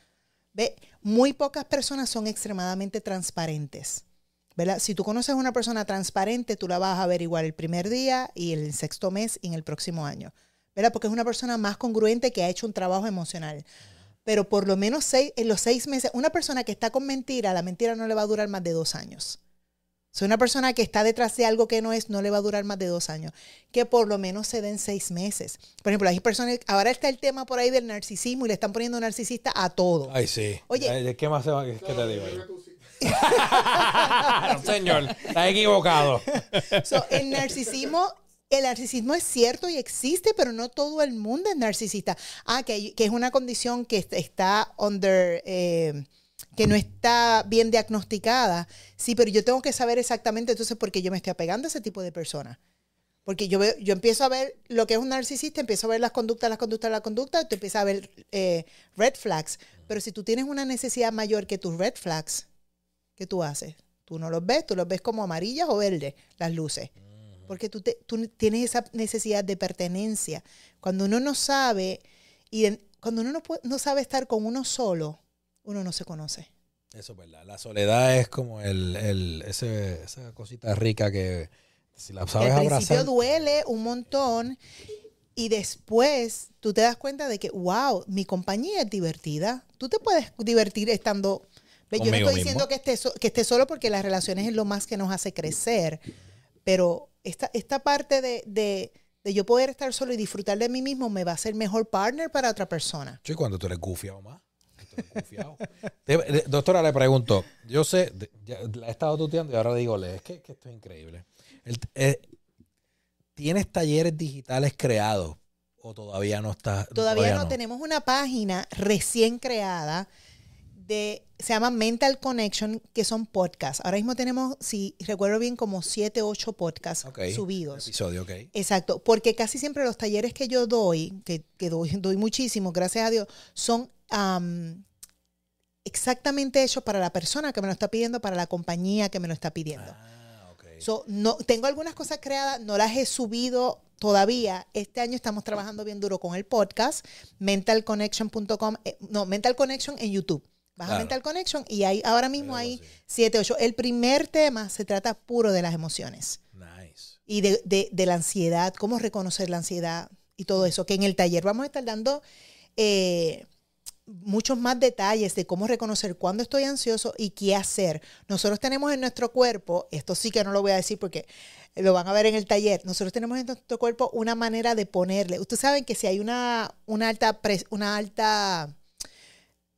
¿Ve? Muy pocas personas son extremadamente transparentes. ¿Verdad? Si tú conoces a una persona transparente, tú la vas a averiguar el primer día y el sexto mes y en el próximo año. ¿verdad? Porque es una persona más congruente que ha hecho un trabajo emocional. Pero por lo menos seis, en los seis meses, una persona que está con mentira, la mentira no le va a durar más de dos años. Si una persona que está detrás de algo que no es, no le va a durar más de dos años. Que por lo menos se den seis meses. Por ejemplo, hay personas, ahora está el tema por ahí del narcisismo y le están poniendo narcisista a todo. Ay, sí. Oye. Ay, ¿Qué más se va? ¿Qué te digo? Yo señor, estás equivocado. So, el narcisismo, el narcisismo es cierto y existe, pero no todo el mundo es narcisista. Ah, que, que es una condición que est- está under, eh, que no está bien diagnosticada. Sí, pero yo tengo que saber exactamente entonces por qué yo me estoy apegando a ese tipo de personas. Porque yo veo, yo empiezo a ver lo que es un narcisista, empiezo a ver las conductas, las conductas, las conductas, tú empiezas a ver eh, red flags. Pero si tú tienes una necesidad mayor que tus red flags, ¿qué tú haces? Tú no los ves, tú los ves como amarillas o verdes, las luces. Porque tú, te- tú tienes esa necesidad de pertenencia. Cuando uno no sabe, y en- cuando uno no, puede- no sabe estar con uno solo, uno no se conoce. Eso es verdad. La soledad es como el, el- ese- esa cosita rica que si la sabes al principio abrazar. duele un montón y después tú te das cuenta de que, wow, mi compañía es divertida. Tú te puedes divertir estando... Yo no estoy diciendo mismo. que estés so- que estés solo porque las relaciones es lo más que nos hace crecer, pero esta, esta parte de, de, de yo poder estar solo y disfrutar de mí mismo me va a ser mejor partner para otra persona. Sí, cuando tú eres gufiado más. Doctora, le pregunto. Yo sé, ya la he estado tuteando y ahora digo, es que, que esto es increíble. El- eh, ¿Tienes talleres digitales creados o todavía no está? Todavía, no, tenemos una página recién creada de, se llama Mental Connection, que son podcasts. Ahora mismo tenemos, si recuerdo bien, como siete, ocho podcasts Ok. subidos. Episodio, ok. Exacto, porque casi siempre los talleres que yo doy, que, que doy, doy muchísimo, gracias a Dios, son am, exactamente hechos para la persona que me lo está pidiendo, para la compañía que me lo está pidiendo. Ah, ok. So, no, tengo algunas cosas creadas, no las he subido todavía. Este año estamos trabajando bien duro con el podcast, mentalconnection.com, eh, no, Mental Connection en YouTube. Baja Claro. Mental Connection y hay, ahora mismo hay así. 7, 8. El primer tema se trata puro de las emociones Nice. y de, de- de la ansiedad, cómo reconocer la ansiedad y todo eso, que en el taller vamos a estar dando eh, muchos más detalles de cómo reconocer cuándo estoy ansioso y qué hacer. Nosotros tenemos en nuestro cuerpo, esto sí que no lo voy a decir porque lo van a ver en el taller, nosotros tenemos en nuestro cuerpo una manera de ponerle. Ustedes saben que si hay una, una alta, pres- una alta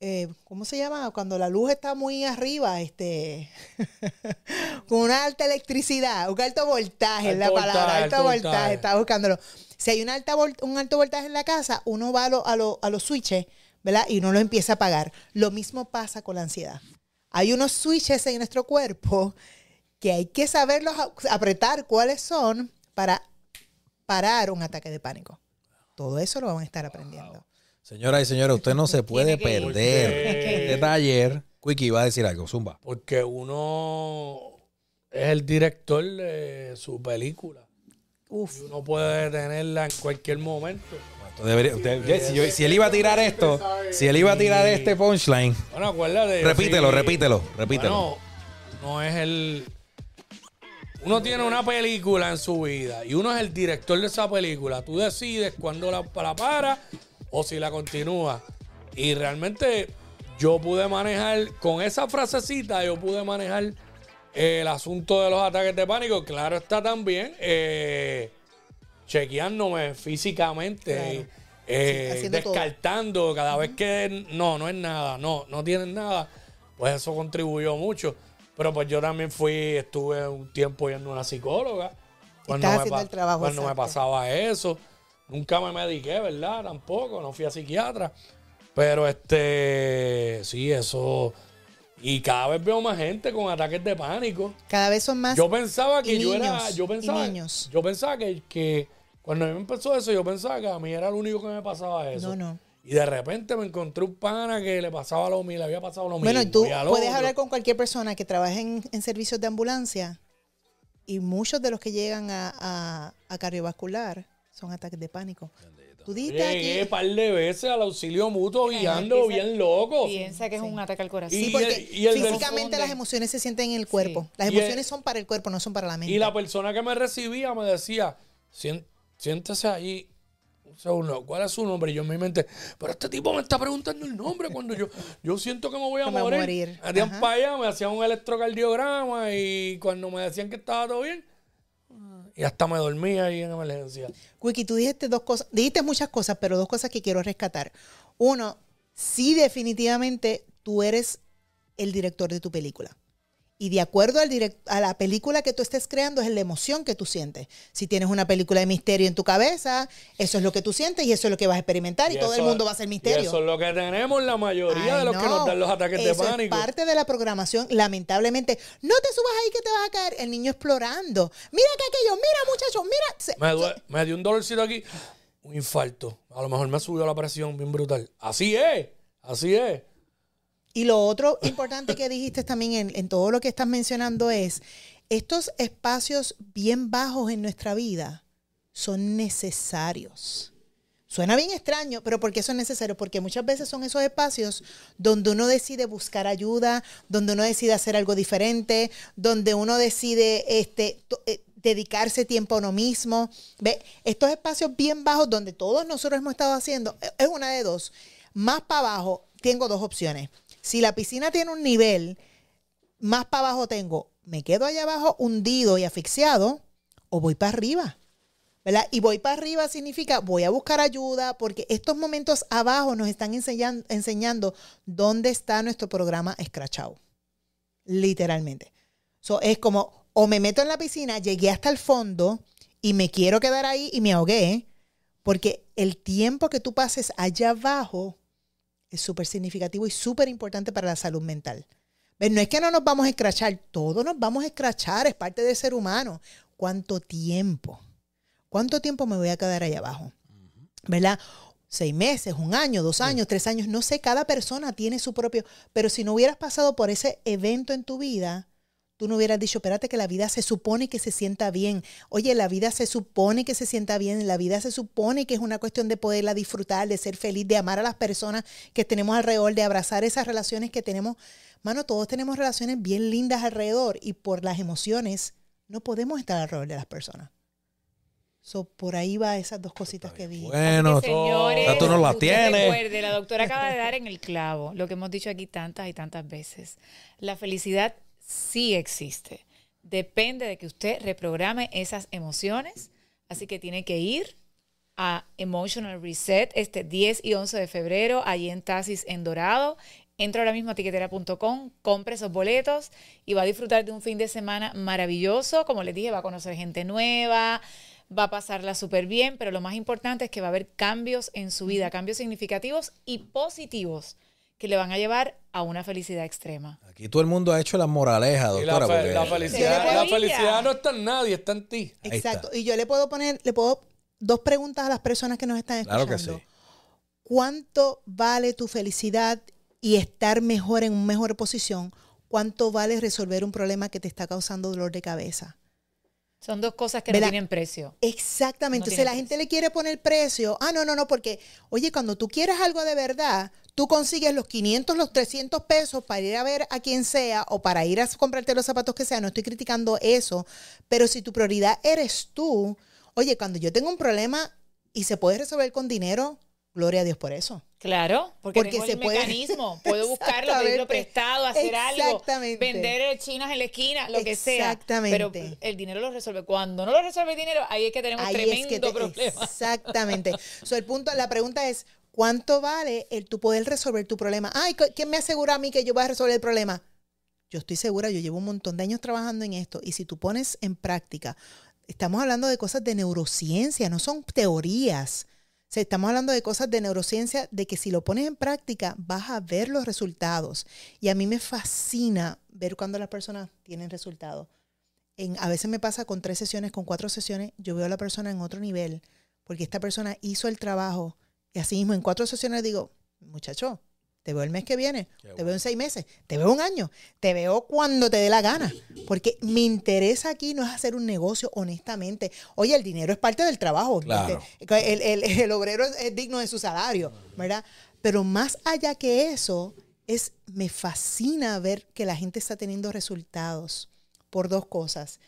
eh, ¿cómo se llama? Cuando la luz está muy arriba, este, con una alta electricidad, un alto voltaje, es la Alto palabra, alto, alto voltaje, voltaje. estaba buscándolo. Si hay un, alta un alto voltaje en la casa, uno va a, lo- a, lo- a los switches, ¿verdad? Y uno lo empieza a apagar. Lo mismo pasa con la ansiedad. Hay unos switches en nuestro cuerpo que hay que saberlos apretar cuáles son para parar un ataque de pánico. Todo eso lo vamos a estar aprendiendo. Señoras y señores, usted no se puede perder Tiene que este taller. Quickie va a decir algo, Zumba. Porque uno es el director de su película. Uf. Y uno puede detenerla en cualquier momento. Debería- usted- si, yo- si él iba a tirar esto, si él iba a tirar este punchline, Bueno, acuérdate. repítelo, sí. repítelo, repítelo. Bueno, no es el. Uno tiene una película en su vida y uno es el director de esa película. Tú decides cuándo la, la para o si la continúa. Y realmente yo pude manejar, con esa frasecita, yo pude manejar eh, el asunto de los ataques de pánico. Claro está también eh, chequeándome físicamente. Claro. eh, Sí, haciendo todo. descartando cada vez que no, no es nada, no, no tienen nada, pues eso contribuyó mucho. Pero pues yo también fui, estuve un tiempo yendo a una psicóloga. Cuando, me, el trabajo cuando me pasaba eso. Nunca me mediqué, ¿verdad? Tampoco, no fui a psiquiatra. Pero este, sí, eso. Y cada vez veo más gente con ataques de pánico. Cada vez son más. Yo pensaba que y yo era. Yo y pensaba, niños. yo pensaba que, que cuando a mí me empezó eso, yo pensaba que a mí era lo único que me pasaba eso. No, no. Y de repente me encontré un pana que le pasaba lo mismo, le había pasado lo mismo. Bueno, tú puedes otro. hablar con cualquier persona que trabaje en, en servicios de ambulancia y muchos de los que llegan a, a- a cardiovascular son ataques de pánico. Tú un aquí. par de veces al auxilio mutuo guiando piensa- bien loco. Piensa que es un ataque al corazón. Sí, porque el- y el del- físicamente las emociones se sienten en el cuerpo. Las el- emociones son para el cuerpo, no son para la mente. Y la persona que me recibía me decía, "Sien- siéntese ahí. Un segundo, ¿cuál es su nombre? Y yo en mi mente, pero este tipo me está preguntando el nombre cuando yo, yo siento que me voy a me voy a morir. morir. Hacían para allá, me hacían un electrocardiograma y cuando me decían que estaba todo bien, y hasta me dormía ahí en emergencia. Wiki, tú dijiste dos cosas, dijiste muchas cosas, pero dos cosas que quiero rescatar. Uno, sí definitivamente tú eres el director de tu película. Y de acuerdo al direct- a la película que tú estés creando, es la emoción que tú sientes. Si tienes una película de misterio en tu cabeza, eso es lo que tú sientes y eso es lo que vas a experimentar y, todo el mundo va a ser misterio. eso es lo que tenemos la mayoría Ay, de los que no. nos dan los ataques Eso de pánico. Es parte de la programación. Lamentablemente, no te subas ahí que te vas a caer. El niño explorando. Mira que aquello, mira muchachos, mira. Se- Me, me dio un dolorcito aquí, un infarto. A lo mejor me subió la presión bien brutal. Así es, así es. Y lo otro importante que dijiste también en, todo lo que estás mencionando es, estos espacios bien bajos en nuestra vida son necesarios. Suena bien extraño, pero ¿por qué son necesarios? Porque muchas veces son esos espacios donde uno decide buscar ayuda, donde uno decide hacer algo diferente, donde uno decide este, eh, dedicarse tiempo a uno mismo. ¿Ve? Estos espacios bien bajos donde todos nosotros hemos estado haciendo, eh, es una de dos. Más para abajo, tengo dos opciones. Si la piscina tiene un nivel, más para abajo tengo, me quedo allá abajo hundido y asfixiado, o voy para arriba. ¿verdad? Y voy para arriba significa voy a buscar ayuda porque estos momentos abajo nos están enseñan- enseñando dónde está nuestro programa escrachado. Literalmente. So, es como, o me meto en la piscina, llegué hasta el fondo y me quiero quedar ahí y me ahogué, porque el tiempo que tú pases allá abajo es súper significativo y súper importante para la salud mental. ¿Ves? No es que no nos vamos a escrachar, todos nos vamos a escrachar, es parte del ser humano. ¿Cuánto tiempo? ¿Cuánto tiempo me voy a quedar ahí abajo? ¿Verdad? Seis meses, un año, dos años, tres años, no sé, cada persona tiene su propio, pero si no hubieras pasado por ese evento en tu vida, tú no hubieras dicho, espérate que la vida se supone que se sienta bien. Oye, la vida se supone que se sienta bien, la vida se supone que es una cuestión de poderla disfrutar, de ser feliz, de amar a las personas que tenemos alrededor, de abrazar esas relaciones que tenemos. Mano, todos tenemos relaciones bien lindas alrededor y por las emociones no podemos estar alrededor de las personas. So, por ahí va esas dos cositas que dije. Bueno, que, señores, ya tú no la usted tienes. recuerde, la doctora acaba de dar en el clavo lo que hemos dicho aquí tantas y tantas veces. La felicidad sí existe. Depende de que usted reprograme esas emociones. Así que tiene que ir a Emotional Reset este 10 y 11 de febrero, allí en Tasis en Dorado. Entra ahora mismo a tiquetera.com, compre esos boletos y va a disfrutar de un fin de semana maravilloso. Como les dije, va a conocer gente nueva, va a pasarla súper bien, pero lo más importante es que va a haber cambios en su vida, cambios significativos y positivos que le van a llevar a una felicidad extrema. Aquí todo el mundo ha hecho la moraleja, Y la, doctora. fe- porque- la felicidad, Sí. la felicidad no está en nadie, está en ti. Exacto. Y yo le puedo poner, le puedo dos preguntas a las personas que nos están escuchando. Claro que sí. ¿Cuánto vale tu felicidad y estar mejor en una mejor posición? ¿Cuánto vale resolver un problema que te está causando dolor de cabeza? Son dos cosas que ¿Verdad? no tienen precio. Exactamente. No tiene la gente le quiere poner precio. Ah, no, no, no, porque, oye, cuando tú quieres algo de verdad, tú consigues los 500, los 300 pesos para ir a ver a quien sea o para ir a comprarte los zapatos que sea. No estoy criticando eso, pero si tu prioridad eres tú, oye, cuando yo tengo un problema y se puede resolver con dinero, gloria a Dios por eso. Claro, porque, Porque tengo se el puede- mecanismo. Puedo buscarlo, pedirlo prestado, hacer algo, Exactamente. vender chinas en la esquina, lo que sea. Exactamente. Pero el dinero lo resuelve. Cuando no lo resuelve el dinero, ahí es que tenemos Ahí tremendo es que te- problema. Exactamente. So, el punto, la pregunta es, ¿cuánto vale el tu poder resolver tu problema? Ay, ¿cu- ¿quién me asegura a mí que yo voy a resolver el problema? Yo estoy segura, yo llevo un montón de años trabajando en esto y si tú pones en práctica, estamos hablando de cosas de neurociencia, no son teorías. Sea, estamos hablando de cosas de neurociencia, de que si lo pones en práctica vas a ver los resultados. Y a mí me fascina ver cuando las personas tienen resultados. A veces me pasa con tres sesiones, con cuatro sesiones, yo veo a la persona en otro nivel, porque esta persona hizo el trabajo. Y así mismo, en cuatro sesiones digo, muchacho, te veo el mes que viene, te veo en seis meses, te veo un año, te veo cuando te dé la gana. Porque mi interés aquí no es hacer un negocio honestamente. Oye, el dinero es parte del trabajo. El, el- el obrero es, es digno de su salario, ¿verdad? Pero más allá que eso, es, me fascina ver que la gente está teniendo resultados por dos cosas.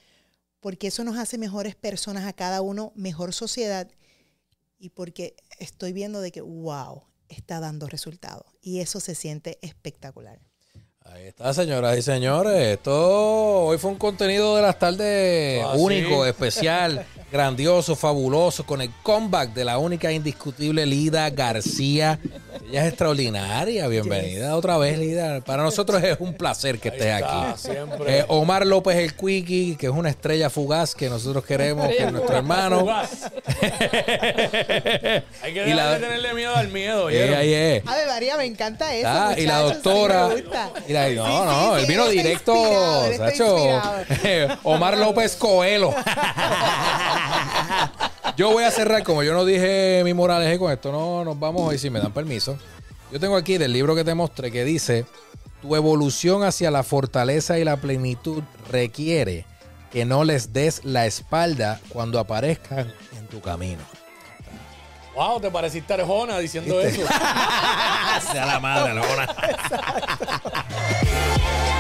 Porque eso nos hace mejores personas a cada uno, mejor sociedad y porque estoy viendo de que, wow, está dando resultados. Y eso se siente espectacular. Ahí está, señoras y señores. Esto hoy fue un contenido de las tardes Ah, único, sí. especial, grandioso, fabuloso, con el comeback de la única e indiscutible Lida García. Ella es extraordinaria. Bienvenida otra vez, Lida. Para nosotros es un placer que estés aquí. siempre. Eh, Omar López el Quickie, que es una estrella fugaz que nosotros queremos, que es nuestro hermano. Fugaz. Hay que Y la- de tenerle miedo al miedo. Eh, ¿oyeron? ahí es. Ave María, me encanta eso. Ah, y la doctora. y la- no, Sí, no, sí, él vino directo. Sacho. Omar López Coelho. yo voy a cerrar, como yo no dije mi moraleja con esto, no nos vamos hoy, si me dan permiso. Yo tengo aquí del libro que te mostré que dice: Tu evolución hacia la fortaleza y la plenitud requiere que no les des la espalda cuando aparezcan en tu camino. Wow, te pareciste Arjona diciendo eso. sea la madre, Lona.